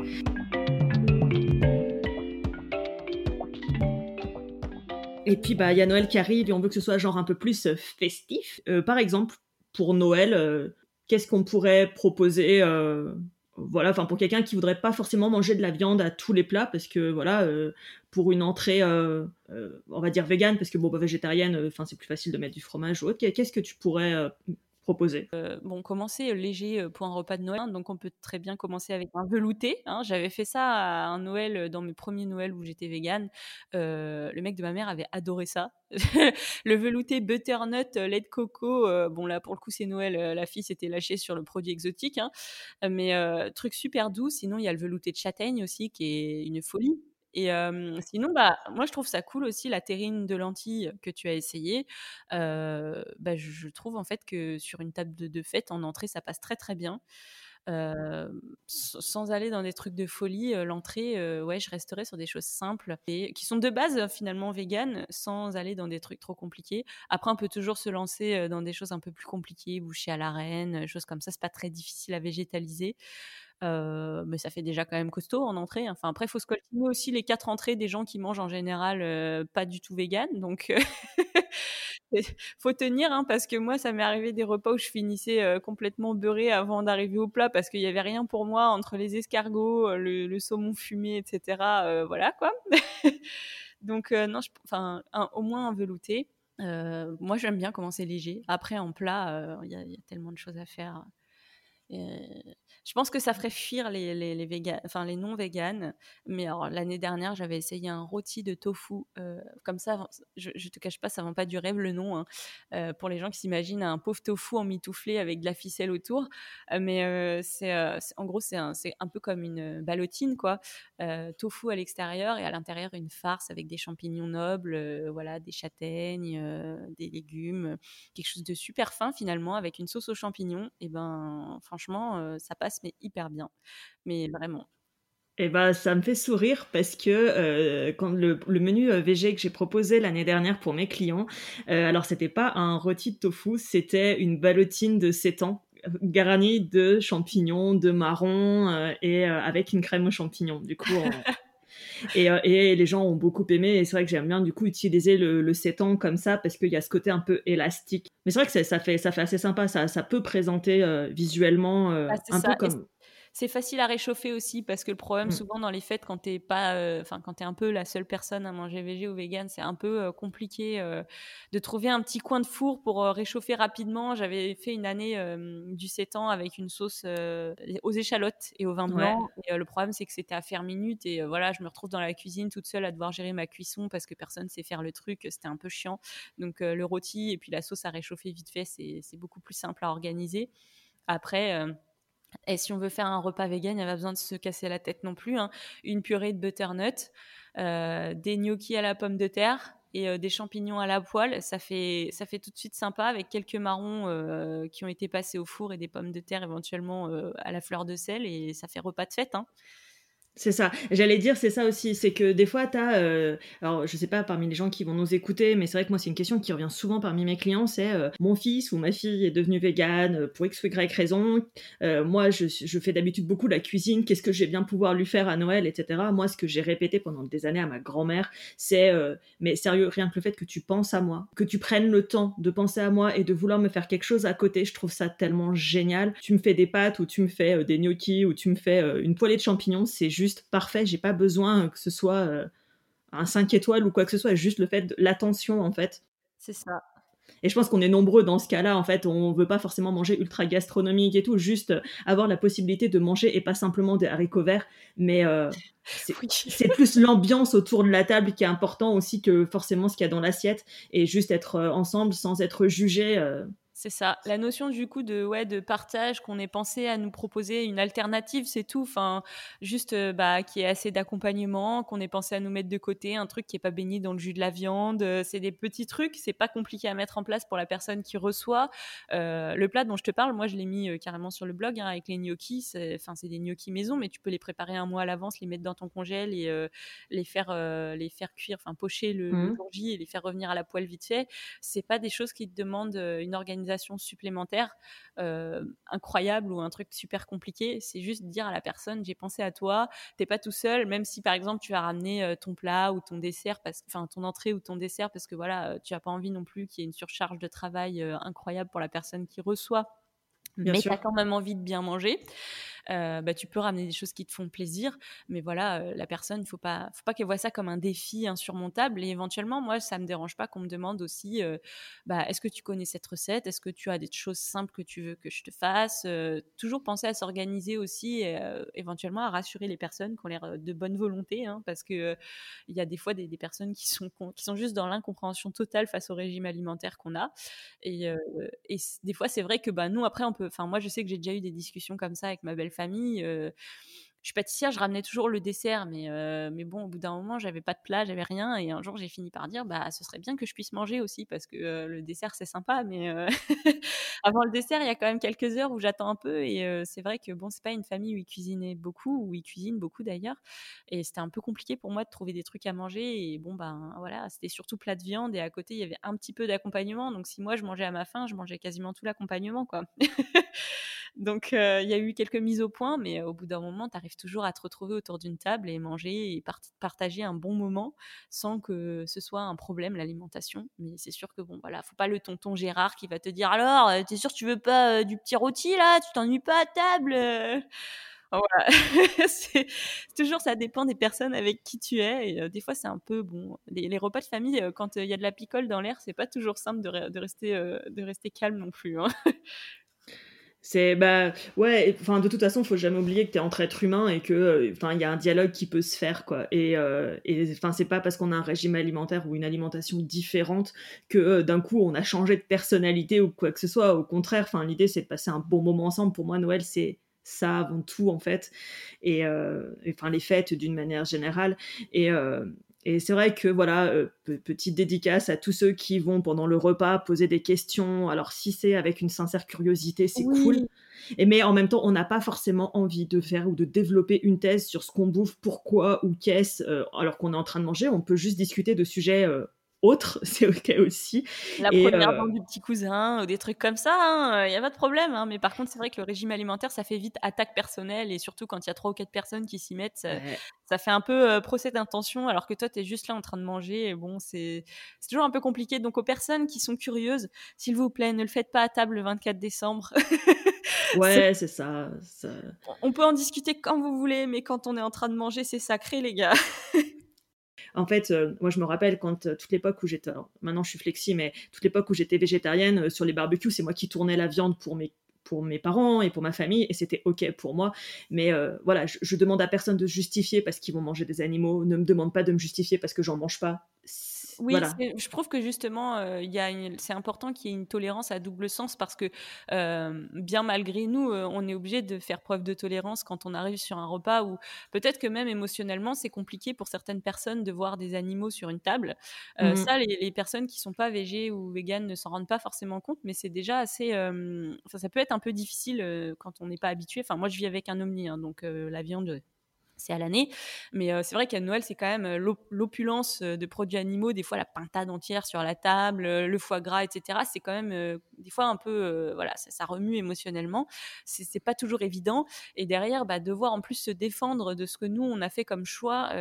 Et puis, bah, il y a Noël qui arrive et on veut que ce soit genre un peu plus euh, festif. Euh, par exemple, pour Noël, qu'est-ce qu'on pourrait proposer voilà, enfin pour quelqu'un qui voudrait pas forcément manger de la viande à tous les plats, parce que voilà, euh, pour une entrée, euh, euh, on va dire vegan, parce que bon, bah, végétarienne, enfin c'est plus facile de mettre du fromage ou autre. Qu'est-ce que tu pourrais proposer Bon, commencer léger pour un repas de Noël, hein, donc on peut très bien commencer avec un velouté. Hein. J'avais fait ça à un Noël, dans mes premiers Noëls où j'étais végane. le mec de ma mère avait adoré ça. le velouté butternut lait de coco, bon là pour le coup c'est Noël, la fille s'était lâchée sur le produit exotique, hein. mais truc super doux. Sinon il y a le velouté de châtaigne aussi qui est une folie. Et sinon, bah, moi, je trouve ça cool aussi la terrine de lentilles que tu as essayé. bah, je, trouve en fait que sur une table de, fête, en entrée, ça passe très très bien. sans aller dans des trucs de folie, l'entrée, ouais, je resterai sur des choses simples et qui sont de base finalement vegan, sans aller dans des trucs trop compliqués. Après, on peut toujours se lancer dans des choses un peu plus compliquées, boucher à la reine, choses comme ça. C'est pas très difficile à végétaliser. Euh, mais ça fait déjà quand même costaud en entrée. Hein. Enfin, après, il faut scoltiner aussi les quatre entrées des gens qui mangent en général euh, pas du tout vegan. Donc, il faut tenir, hein, parce que moi, ça m'est arrivé des repas où je finissais euh, complètement beurré avant d'arriver au plat, parce qu'il n'y avait rien pour moi entre les escargots, le, saumon fumé, etc. voilà, quoi. Donc, non, enfin, au moins un velouté. moi, j'aime bien commencer léger. Après, en plat, il y, a tellement de choses à faire. Je pense que ça ferait fuir les, les, non-véganes. Mais l'année dernière, j'avais essayé un rôti de tofu. Euh, comme ça, je, ne te cache pas, ça vend pas du rêve le nom. Hein. Euh, pour les gens qui s'imaginent un pauvre tofu en mitouflé avec de la ficelle autour. Euh, mais c'est, en gros, c'est un, un, peu comme une ballotine, quoi. tofu à l'extérieur et à l'intérieur, une farce avec des champignons nobles, voilà, des châtaignes, des légumes. Quelque chose de super fin finalement, avec une sauce aux champignons. Et ben, franchement, ça passe mais hyper bien. Mais vraiment. Et eh ben, ça me fait sourire parce que euh, quand le, menu euh, VG que j'ai proposé l'année dernière pour mes clients, euh, alors c'était pas un rôti de tofu, c'était une ballotine de sétan garnie de champignons, de marron et avec une crème aux champignons. Du coup, et, et, les gens ont beaucoup aimé. Et c'est vrai que j'aime bien du coup utiliser le, le sétan comme ça parce qu'il y a ce côté un peu élastique. Mais c'est vrai que ça fait, ça fait assez sympa. Ça, ça peut présenter visuellement ah, un peu comme c'est facile à réchauffer aussi parce que le problème mmh. souvent dans les fêtes quand t'es pas, euh, enfin quand t'es un peu la seule personne à manger végé ou vegan, c'est un peu euh, compliqué euh, de trouver un petit coin de four pour réchauffer rapidement. J'avais fait une année du 7 ans avec une sauce aux échalotes et au vin blanc. Et, le problème c'est que c'était à faire minute et voilà, je me retrouve dans la cuisine toute seule à devoir gérer ma cuisson parce que personne sait faire le truc. C'était un peu chiant. Donc le rôti et puis la sauce à réchauffer vite fait, c'est beaucoup plus simple à organiser. Après et si on veut faire un repas vegan, il n'y a pas besoin de se casser la tête non plus. Hein. Une purée de butternut, euh, des gnocchis à la pomme de terre et euh, des champignons à la poêle, ça fait, ça fait tout de suite sympa avec quelques marrons euh, qui ont été passés au four et des pommes de terre éventuellement à la fleur de sel et ça fait repas de fête. Hein. C'est ça. J'allais dire, c'est ça aussi. C'est que des fois, tu as. Euh, alors, je sais pas parmi les gens qui vont nous écouter, mais c'est vrai que moi, c'est une question qui revient souvent parmi mes clients c'est euh, mon fils ou ma fille est devenu végane euh, pour X ou Y raison. moi, je, je fais d'habitude beaucoup la cuisine. Qu'est-ce que j'ai bien pouvoir lui faire à Noël, etc. Moi, ce que j'ai répété pendant des années à ma grand-mère, c'est Mais sérieux, rien que le fait que tu penses à moi, que tu prennes le temps de penser à moi et de vouloir me faire quelque chose à côté, je trouve ça tellement génial. Tu me fais des pâtes ou tu me fais des gnocchis ou tu me fais une poêlée de champignons, c'est juste parfait. J'ai pas besoin que ce soit euh, un 5 étoiles ou quoi que ce soit, juste le fait de l'attention en fait. C'est ça. Et je pense qu'on est nombreux dans ce cas-là, en fait, on veut pas forcément manger ultra gastronomique et tout, juste avoir la possibilité de manger et pas simplement des haricots verts, mais euh, c'est plus l'ambiance autour de la table qui est important aussi que forcément ce qu'il y a dans l'assiette, et juste être euh, ensemble sans être jugé. C'est ça. La notion du coup de ouais de partage, qu'on ait pensé à nous proposer une alternative, c'est tout. Enfin, juste euh, bah qui est assez d'accompagnement, qu'on ait pensé à nous mettre de côté, un truc qui est pas baigné dans le jus de la viande. Euh, c'est des petits trucs, c'est pas compliqué à mettre en place pour la personne qui reçoit. Euh, le plat dont je te parle, moi je l'ai mis carrément sur le blog hein, avec les gnocchis. Enfin, c'est des gnocchis maison, mais tu peux les préparer un mois à l'avance, les mettre dans ton congèle et les faire les faire cuire, enfin pocher le, mmh. et les faire revenir à la poêle vite fait. C'est pas des choses qui te demandent une organisation supplémentaire euh, incroyable ou un truc super compliqué. C'est juste dire à la personne j'ai pensé à toi, t'es pas tout seul, même si par exemple tu vas ramener euh, ton plat ou ton dessert, parce, enfin ton entrée ou ton dessert, parce que voilà, euh, tu as pas envie non plus qu'il y ait une surcharge de travail incroyable pour la personne qui reçoit. mais tu as quand même envie de bien manger. Bah, tu peux ramener des choses qui te font plaisir, mais voilà, la personne, il faut pas, faut pas qu'elle voit ça comme un défi insurmontable. Et éventuellement, moi, ça me dérange pas qu'on me demande aussi, bah, est-ce que tu connais cette recette? Est-ce que tu as des choses simples que tu veux que je te fasse? Toujours penser à s'organiser aussi, et, éventuellement à rassurer les personnes qui ont l'air de bonne volonté, hein, parce que il y a des fois des, personnes qui sont qui sont juste dans l'incompréhension totale face au régime alimentaire qu'on a. Et, et des fois, c'est vrai que bah, nous, après, on peut. Enfin, moi, je sais que j'ai déjà eu des discussions comme ça avec ma belle famille je suis pâtissière, je ramenais toujours le dessert, mais, euh, mais bon, au bout d'un moment, j'avais pas de plat, j'avais rien. Et un jour, j'ai fini par dire, bah, ce serait bien que je puisse manger aussi, parce que euh, le dessert, c'est sympa, mais euh, avant le dessert, il y a quand même quelques heures où j'attends un peu. Et c'est vrai que bon, c'est pas une famille où ils cuisinaient beaucoup, où ils cuisinent beaucoup d'ailleurs. Et c'était un peu compliqué pour moi de trouver des trucs à manger. Et bon, ben voilà, c'était surtout plat de viande. Et à côté, il y avait un petit peu d'accompagnement. Donc si moi, je mangeais à ma faim, je mangeais quasiment tout l'accompagnement, quoi. Donc, il y a eu quelques mises au point, mais au bout d'un moment, tu toujours à te retrouver autour d'une table et manger et partager un bon moment sans que ce soit un problème, l'alimentation. Mais c'est sûr que, bon, voilà, faut pas le tonton Gérard qui va te dire Alors, t'es sûr tu veux pas du petit rôti là? Tu t'ennuies pas à table? Voilà. c'est toujours ça dépend des personnes avec qui tu es et des fois c'est un peu bon les, repas de famille quand il y a de la picole dans l'air c'est pas toujours simple de, de rester de rester calme non plus hein. C'est bah ouais, enfin de toute façon, faut jamais oublier que tu es entre êtres humains et que euh, enfin il y a un dialogue qui peut se faire quoi. Et euh, et enfin c'est pas parce qu'on a un régime alimentaire ou une alimentation différente que euh, d'un coup on a changé de personnalité ou quoi que ce soit. Au contraire, enfin l'idée c'est de passer un bon moment ensemble. Pour moi, Noël c'est ça avant tout en fait et enfin les fêtes d'une manière générale et et c'est vrai que voilà, euh, petite dédicace à tous ceux qui vont pendant le repas poser des questions. Alors si c'est avec une sincère curiosité, c'est cool. Et mais en même temps, on n'a pas forcément envie de faire ou de développer une thèse sur ce qu'on bouffe, pourquoi ou qu'est-ce, euh, alors qu'on est en train de manger. On peut juste discuter de sujets euh, autre, c'est ok aussi. La première euh... du petit cousin ou des trucs comme ça, il hein, n'y a pas de problème. Hein. Mais par contre, c'est vrai que le régime alimentaire, ça fait vite attaque personnelle et surtout quand il y a trois ou quatre personnes qui s'y mettent, ça, fait un peu euh, procès d'intention alors que toi, tu es juste là en train de manger. Et bon, c'est toujours un peu compliqué. Donc, aux personnes qui sont curieuses, s'il vous plaît, ne le faites pas à table le 24 décembre. ouais, c'est ça, ça. On peut en discuter quand vous voulez, mais quand on est en train de manger, c'est sacré, les gars. En fait, euh, moi, je me rappelle quand euh, toute l'époque où j'étais, maintenant je suis flexi, mais toute l'époque où j'étais végétarienne, euh, sur les barbecues, c'est moi qui tournais la viande pour mes pour mes parents et pour ma famille et c'était ok pour moi. Mais voilà je, je, demande à personne de justifier parce qu'ils vont manger des animaux. Ne me demande pas de me justifier parce que j'en mange pas oui, je trouve que justement, euh, c'est important qu'il y ait une tolérance à double sens parce que euh, bien malgré nous, euh, on est obligé de faire preuve de tolérance quand on arrive sur un repas où peut-être que même émotionnellement, c'est compliqué pour certaines personnes de voir des animaux sur une table. Mmh ça, les, personnes qui sont pas végées ou véganes ne s'en rendent pas forcément compte, mais c'est déjà assez. ça peut être un peu difficile quand on n'est pas habitué. Enfin, moi, je vis avec un omni, hein, donc la viande c'est à l'année. Mais c'est vrai qu'à Noël, c'est quand même l'opulence de produits animaux, des fois la pintade entière sur la table, le foie gras, etc. C'est quand même des fois un peu, voilà, ça, remue émotionnellement. C'est pas toujours évident. Et derrière, bah, devoir en plus se défendre de ce que nous, on a fait comme choix,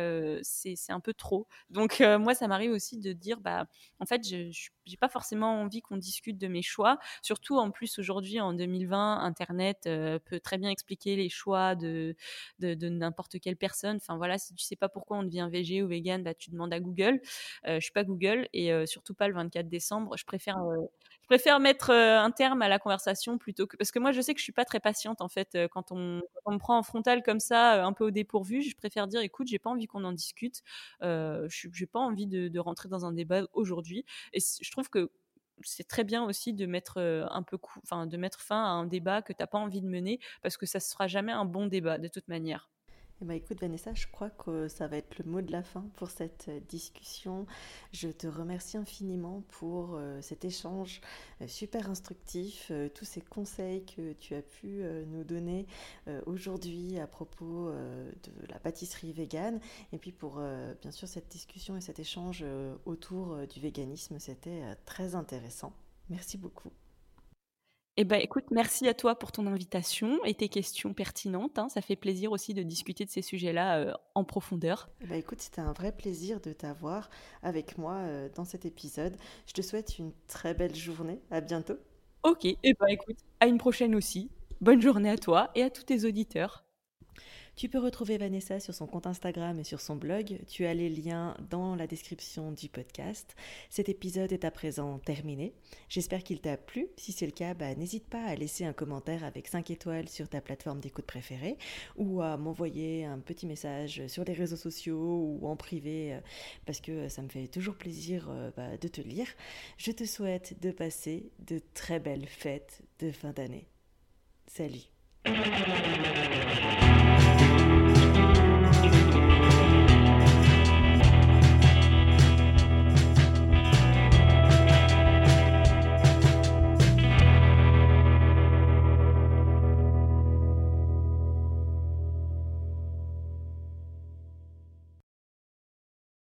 c'est un peu trop. Donc moi, ça m'arrive aussi de dire, bah, en fait, je j'ai pas forcément envie qu'on discute de mes choix. Surtout en plus aujourd'hui en 2020, Internet peut très bien expliquer les choix de, de, de n'importe quel personne. Enfin voilà, si tu sais pas pourquoi on devient végé ou vegan, bah, tu demandes à Google. Euh, je suis pas Google et euh, surtout pas le 24 décembre. Je préfère, euh, je préfère mettre un terme à la conversation plutôt que parce que moi je sais que je suis pas très patiente en fait quand on, me prend en frontal comme ça, un peu au dépourvu. Je préfère dire écoute, j'ai pas envie qu'on en discute. je j'ai pas envie de, de, rentrer dans un débat aujourd'hui. Et je trouve que c'est très bien aussi de mettre un peu enfin de mettre fin à un débat que tu n'as pas envie de mener parce que ça ne sera jamais un bon débat de toute manière. Eh ben, écoute Vanessa, je crois que ça va être le mot de la fin pour cette euh, discussion. Je te remercie infiniment pour euh, cet échange euh, super instructif, tous ces conseils que tu as pu nous donner aujourd'hui à propos de la pâtisserie végane et puis pour bien sûr cette discussion et cet échange autour du véganisme. C'était très intéressant. Merci beaucoup. Eh ben, écoute, merci à toi pour ton invitation et tes questions pertinentes. Hein. Ça fait plaisir aussi de discuter de ces sujets-là euh, en profondeur. Eh ben, écoute, c'était un vrai plaisir de t'avoir avec moi euh, dans cet épisode. Je te souhaite une très belle journée. À bientôt. Ok, et eh ben, écoute, à une prochaine aussi. bonne journée à toi et à tous tes auditeurs. Tu peux retrouver Vanessa sur son compte Instagram et sur son blog. Tu as les liens dans la description du podcast. Cet épisode est à présent terminé. J'espère qu'il t'a plu. Si c'est le cas, bah, n'hésite pas à laisser un commentaire avec 5 étoiles sur ta plateforme d'écoute préférée ou à m'envoyer un petit message sur les réseaux sociaux ou en privé euh, parce que ça me fait toujours plaisir euh, bah, de te lire. Je te souhaite de passer de très belles fêtes de fin d'année. Salut